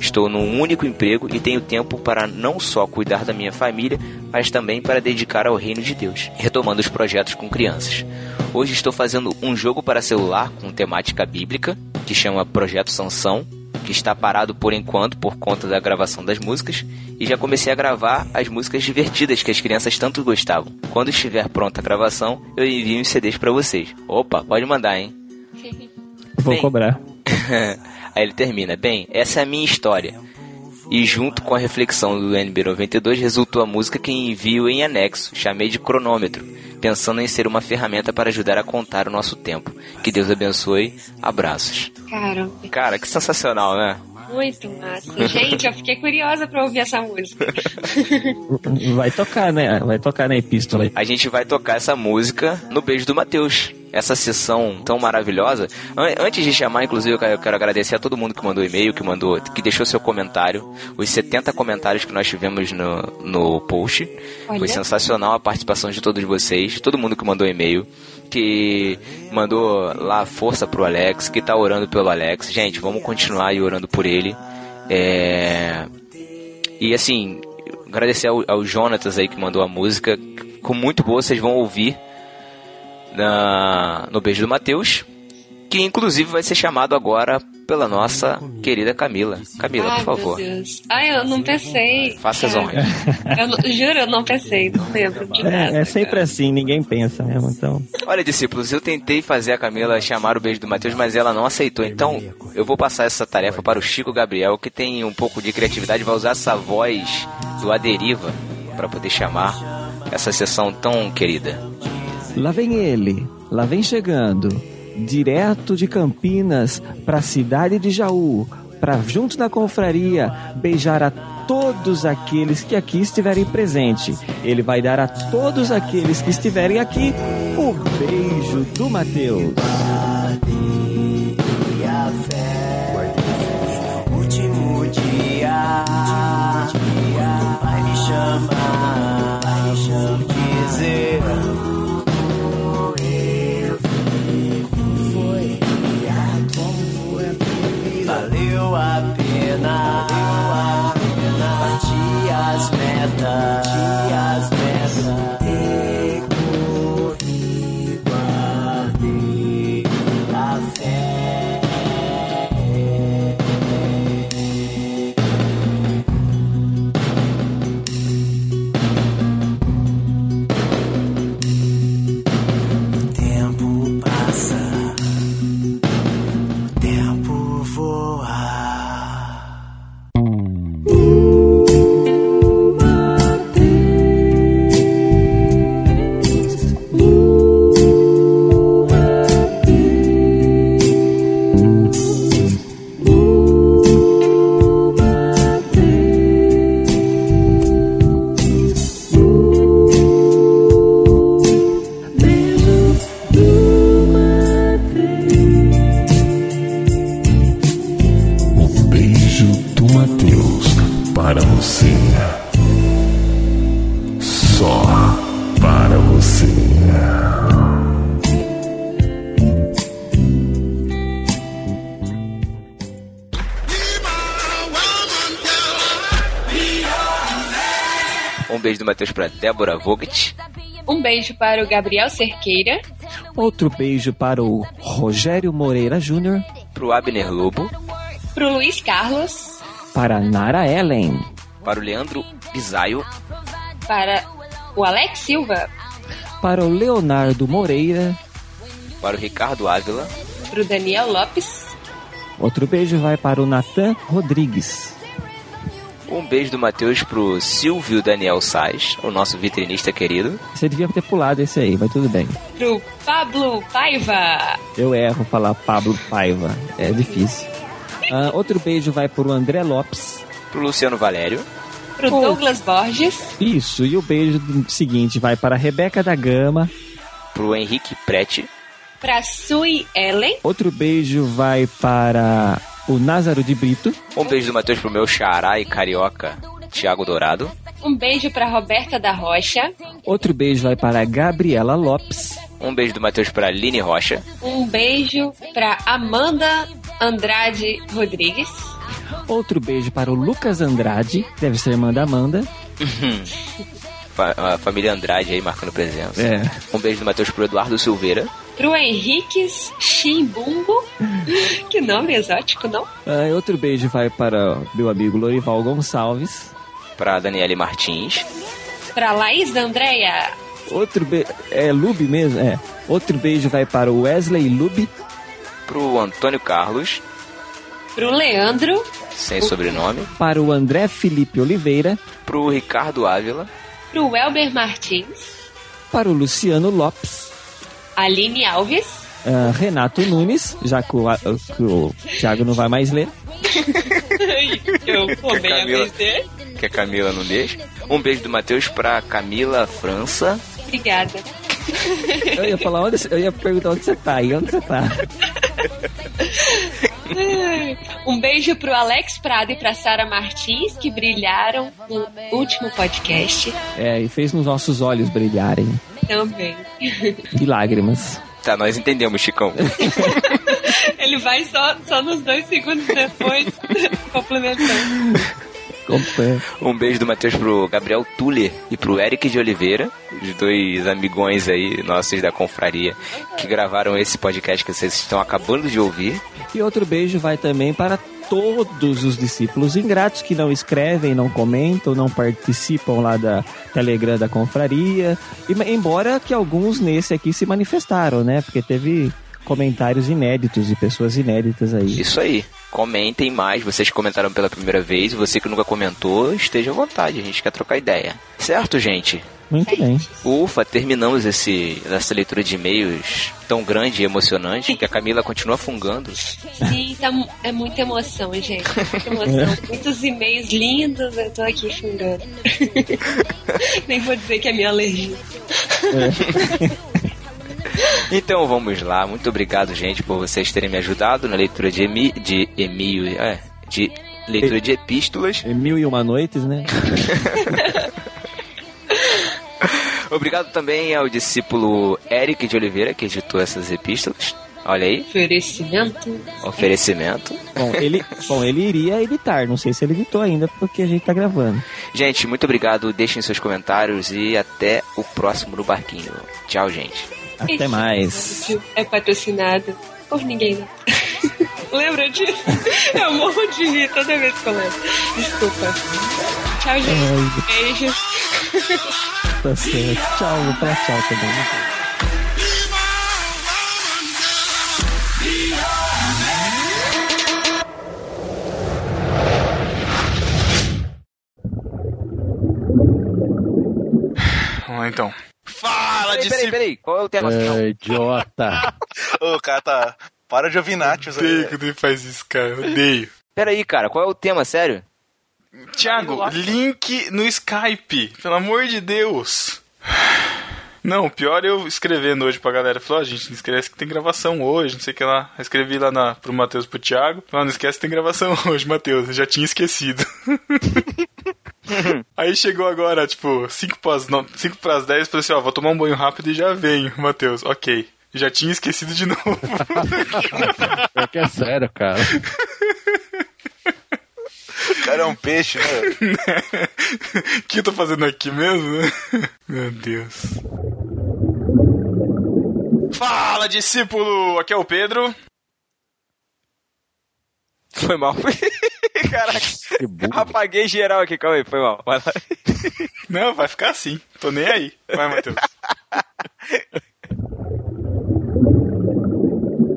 Estou num único emprego e tenho tempo para não só cuidar da minha família, mas também para dedicar ao reino de Deus, retomando os projetos com crianças. Hoje estou fazendo um jogo para celular com temática bíblica, que chama Projeto Sansão, que está parado por enquanto por conta da gravação das músicas, e já comecei a gravar as músicas divertidas que as crianças tanto gostavam. Quando estiver pronta a gravação, eu envio os CDs para vocês. Opa, pode mandar, hein? Vou Bem. cobrar. Aí ele termina: Bem, essa é a minha história. E junto com a reflexão do NB92 resultou a música que envio em anexo, chamei de cronômetro, pensando em ser uma ferramenta para ajudar a contar o nosso tempo. Que Deus abençoe. Abraços. Caramba, Cara, que sensacional, né? muito massa. Gente, eu fiquei curiosa pra ouvir essa música. Vai tocar, né? Vai tocar na epístola. A gente vai tocar essa música no Beijo do Mateus. Essa sessão tão maravilhosa. An- Antes de chamar, inclusive, eu quero- agradecer a todo mundo que mandou e-mail, que mandou, que deixou seu comentário. Os 70 comentários que nós tivemos no, no post. Foi Olha. sensacional a participação de todos vocês, todo mundo que mandou e-mail, que mandou lá força pro Alex, que tá orando pelo Alex. Gente, vamos continuar aí orando por ele. É... E assim, agradecer ao, ao Jonatas aí que mandou a música. Com muito boa, vocês vão ouvir na, no Beijo do Mateus. Que inclusive vai ser chamado agora pela nossa querida Camila. Camila, Ai, por favor. meu Deus. Ai, eu não pensei. Faça as Cara, honras. Eu juro, eu não pensei, não lembro de nada. É, é sempre assim, ninguém pensa mesmo, então. Olha, discípulos, eu tentei fazer a Camila chamar o beijo do Mateus, mas ela não aceitou. Então, eu vou passar essa tarefa para o Chico Gabriel, que tem um pouco de criatividade, vai usar essa voz do Aderiva para poder chamar essa sessão tão querida. Lá vem ele, lá vem chegando, direto de Campinas para a cidade de Jaú, para junto da confraria beijar a todos aqueles que aqui estiverem presentes. Ele vai dar a todos aqueles que estiverem aqui o beijo do Mateus. Último dia, vai me chamar, vai me dizer. Valeu a pena, bati as metas, bati as Débora Vogt. Um beijo para o Gabriel Cerqueira. Outro beijo para o Rogério Moreira Júnior. Pro Abner Lobo. Pro Luiz Carlos. Para Nara Ellen. Para o Leandro Bisaio. Para o Alex Silva. Para o Leonardo Moreira. Para o Ricardo Ávila. Pro Daniel Lopes. Outro beijo vai para o Natan Rodrigues. Um beijo do Matheus pro Silvio Daniel Sais, o nosso vitrinista querido. Você devia ter pulado esse aí, mas tudo bem. Pro Pablo Paiva. Eu erro falar Pablo Paiva. É difícil. Ah, outro beijo vai para o André Lopes. Pro Luciano Valério. Pro Douglas Borges. Isso, e o beijo do- seguinte vai para a Rebeca da Gama. Pro Henrique Prete. Pra Sui Ellen. Outro beijo vai para o Názaro de Brito. Um beijo do Matheus pro meu xará e carioca, Thiago Dourado. Um beijo pra Roberta da Rocha. Outro beijo vai para a Gabriela Lopes. Um beijo do Matheus pra Aline Rocha. Um beijo pra Amanda Andrade Rodrigues. Outro beijo para o Lucas Andrade, deve ser irmã da Amanda. A família Andrade aí marcando presença. É. Um beijo do Matheus pro Eduardo Silveira. Pro Henrique Chimbungo. que nome exótico, não? Ah, e outro beijo vai para meu amigo Lorival Gonçalves. Pra Daniele Martins. Pra Laís da Andréia. Outro beijo. É Lube mesmo? É. Outro beijo vai para o Wesley Lube. Pro Antônio Carlos, Pro Leandro. sem sobrenome. Para o André Felipe Oliveira. Pro Ricardo Ávila. Pro Welber Martins. Para o Luciano Lopes. Aline Alves. ah, Renato Nunes, já que o, que o Thiago não vai mais ler. Eu roubei a Camila. vez dele. Que a Camila não deixa. Um beijo do Matheus pra Camila França. Obrigada. Eu ia falar onde, eu ia perguntar onde você tá e onde você tá. Um beijo pro Alex Prado e pra Sara Martins, que brilharam no último podcast. É, e fez nos nossos olhos brilharem Também. de lágrimas. Tá, nós entendemos, Chicão. Ele vai só, só nos dois segundos depois, complementando. Um beijo do Matheus pro Gabriel Tuller e pro Eric de Oliveira, os dois amigões aí nossos da confraria que gravaram esse podcast que vocês estão acabando de ouvir. E outro beijo vai também para todos os discípulos ingratos que não escrevem, não comentam, não participam lá da Telegram da confraria. E, embora que alguns nesse aqui se manifestaram, né? Porque teve comentários inéditos de pessoas inéditas aí. Isso aí. Comentem mais, vocês que comentaram pela primeira vez, você que nunca comentou, esteja à vontade, a gente quer trocar ideia. Certo, gente? Muito bem. Ufa, terminamos esse, essa leitura de e-mails tão grande e emocionante que a Camila continua fungando. Sim, tá, é muita emoção, gente. Muita emoção. Muitos e-mails lindos, eu tô aqui xingando. Nem vou dizer que é minha alergia. Então vamos lá, muito obrigado, gente, por vocês terem me ajudado na leitura de emi, de é, de leitura de epístolas. Mil e uma noites, né? Obrigado também ao discípulo Eric de Oliveira que editou essas epístolas. Olha aí, Oferecimento. oferecimento. Bom, ele, bom, ele iria editar, não sei se ele editou ainda, porque a gente tá gravando. Gente, muito obrigado, deixem seus comentários e até o próximo no barquinho. Tchau, gente. Até mais. É patrocinado por ninguém, não. Lembra disso? Eu morro de rir toda vez que eu lembro. Desculpa. Tchau, gente. Beijos. Tá certo. Tchau, vou falar tchau também. né? Vamos lá então. Fala, Peraí, peraí, peraí, qual é o tema? É, idiota. Ô, cara, tá. Para de ouvir Nachos aí. Odeio quando ele faz isso, cara. eu Odeio. Peraí, cara, qual é o tema, sério? Thiago, link no Skype. Pelo amor de Deus. Não, o pior é eu escrevendo hoje pra galera. Falou, ó, gente, não esquece que tem gravação hoje, não sei o que lá. Eu escrevi lá na, pro Matheus pro Thiago. Falei, não esquece que tem gravação hoje, Matheus. Eu já tinha esquecido. Aí chegou agora, tipo, 5 pras, não, 5 pras 10, falei assim, ó, vou tomar um banho rápido e já venho, Matheus. Ok. Já tinha esquecido de novo. É que é sério, cara. O cara é um peixe, né? O que eu tô fazendo aqui mesmo? Meu Deus. Fala, discípulo! Aqui é o Pedro. Foi mal. Caraca, apaguei geral aqui, calma aí, foi mal. Vai lá. Não, vai ficar assim. Tô nem aí. Vai, Matheus.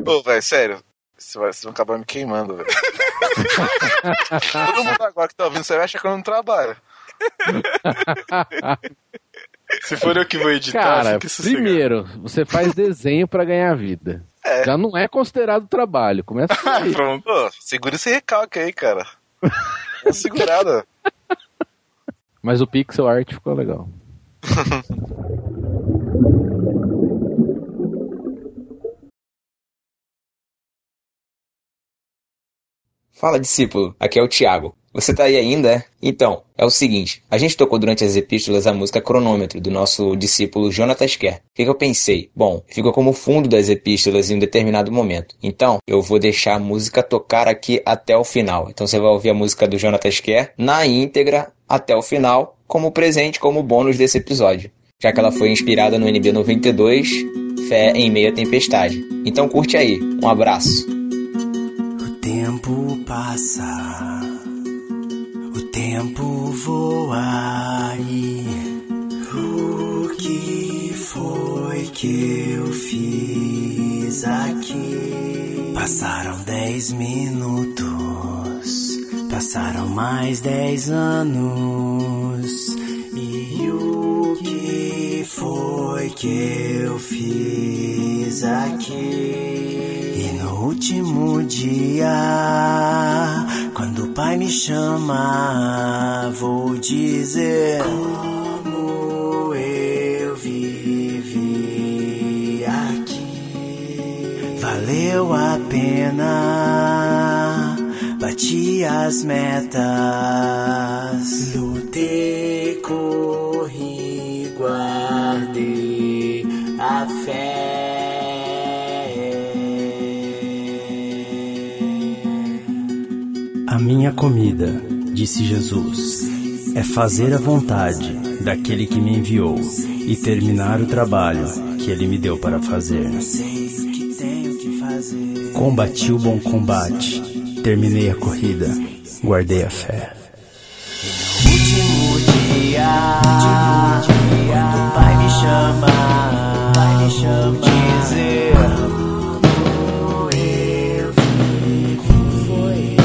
Ô, velho, sério. Você vai, vocês vão acabar me queimando, velho. Todo mundo agora que tá ouvindo, você vai achar que eu não trabalho. Se for eu que vou editar, Cara, primeiro, você faz desenho pra ganhar vida. É. Já não é considerado trabalho. Começa por aí. Pronto. Pô, segura esse recalque aí, cara. É segurada. Mas o pixel art ficou legal. Fala, discípulo. Aqui é o Thiago. Você tá aí ainda, é? Então, é o seguinte. A gente tocou durante as epístolas a música Cronômetro, do nosso discípulo Jonatas Kerr. O que, que eu pensei? Bom, fica como fundo das epístolas em um determinado momento. Então, eu vou deixar a música tocar aqui até o final. Então, você vai ouvir a música do Jonatas Kerr na íntegra até o final, como presente, como bônus desse episódio. Já que ela foi inspirada no NB 92, Fé em Meia Tempestade. Então, curte aí. Um abraço. Tempo passa, o tempo voa e o que foi que eu fiz aqui? Passaram dez minutos, passaram mais dez anos e o que foi que eu fiz aqui? E no último dia, quando o pai me chama, vou dizer como eu vivi aqui. Valeu a pena, bati as metas, lutei, corri, guardei a fé. A minha comida, disse Jesus, é fazer a vontade daquele que me enviou e terminar o trabalho que ele me deu para fazer. Combati o bom combate, terminei a corrida, guardei a fé. último dia, quando o pai me chama, pai me chama, dizer como eu vivi, foi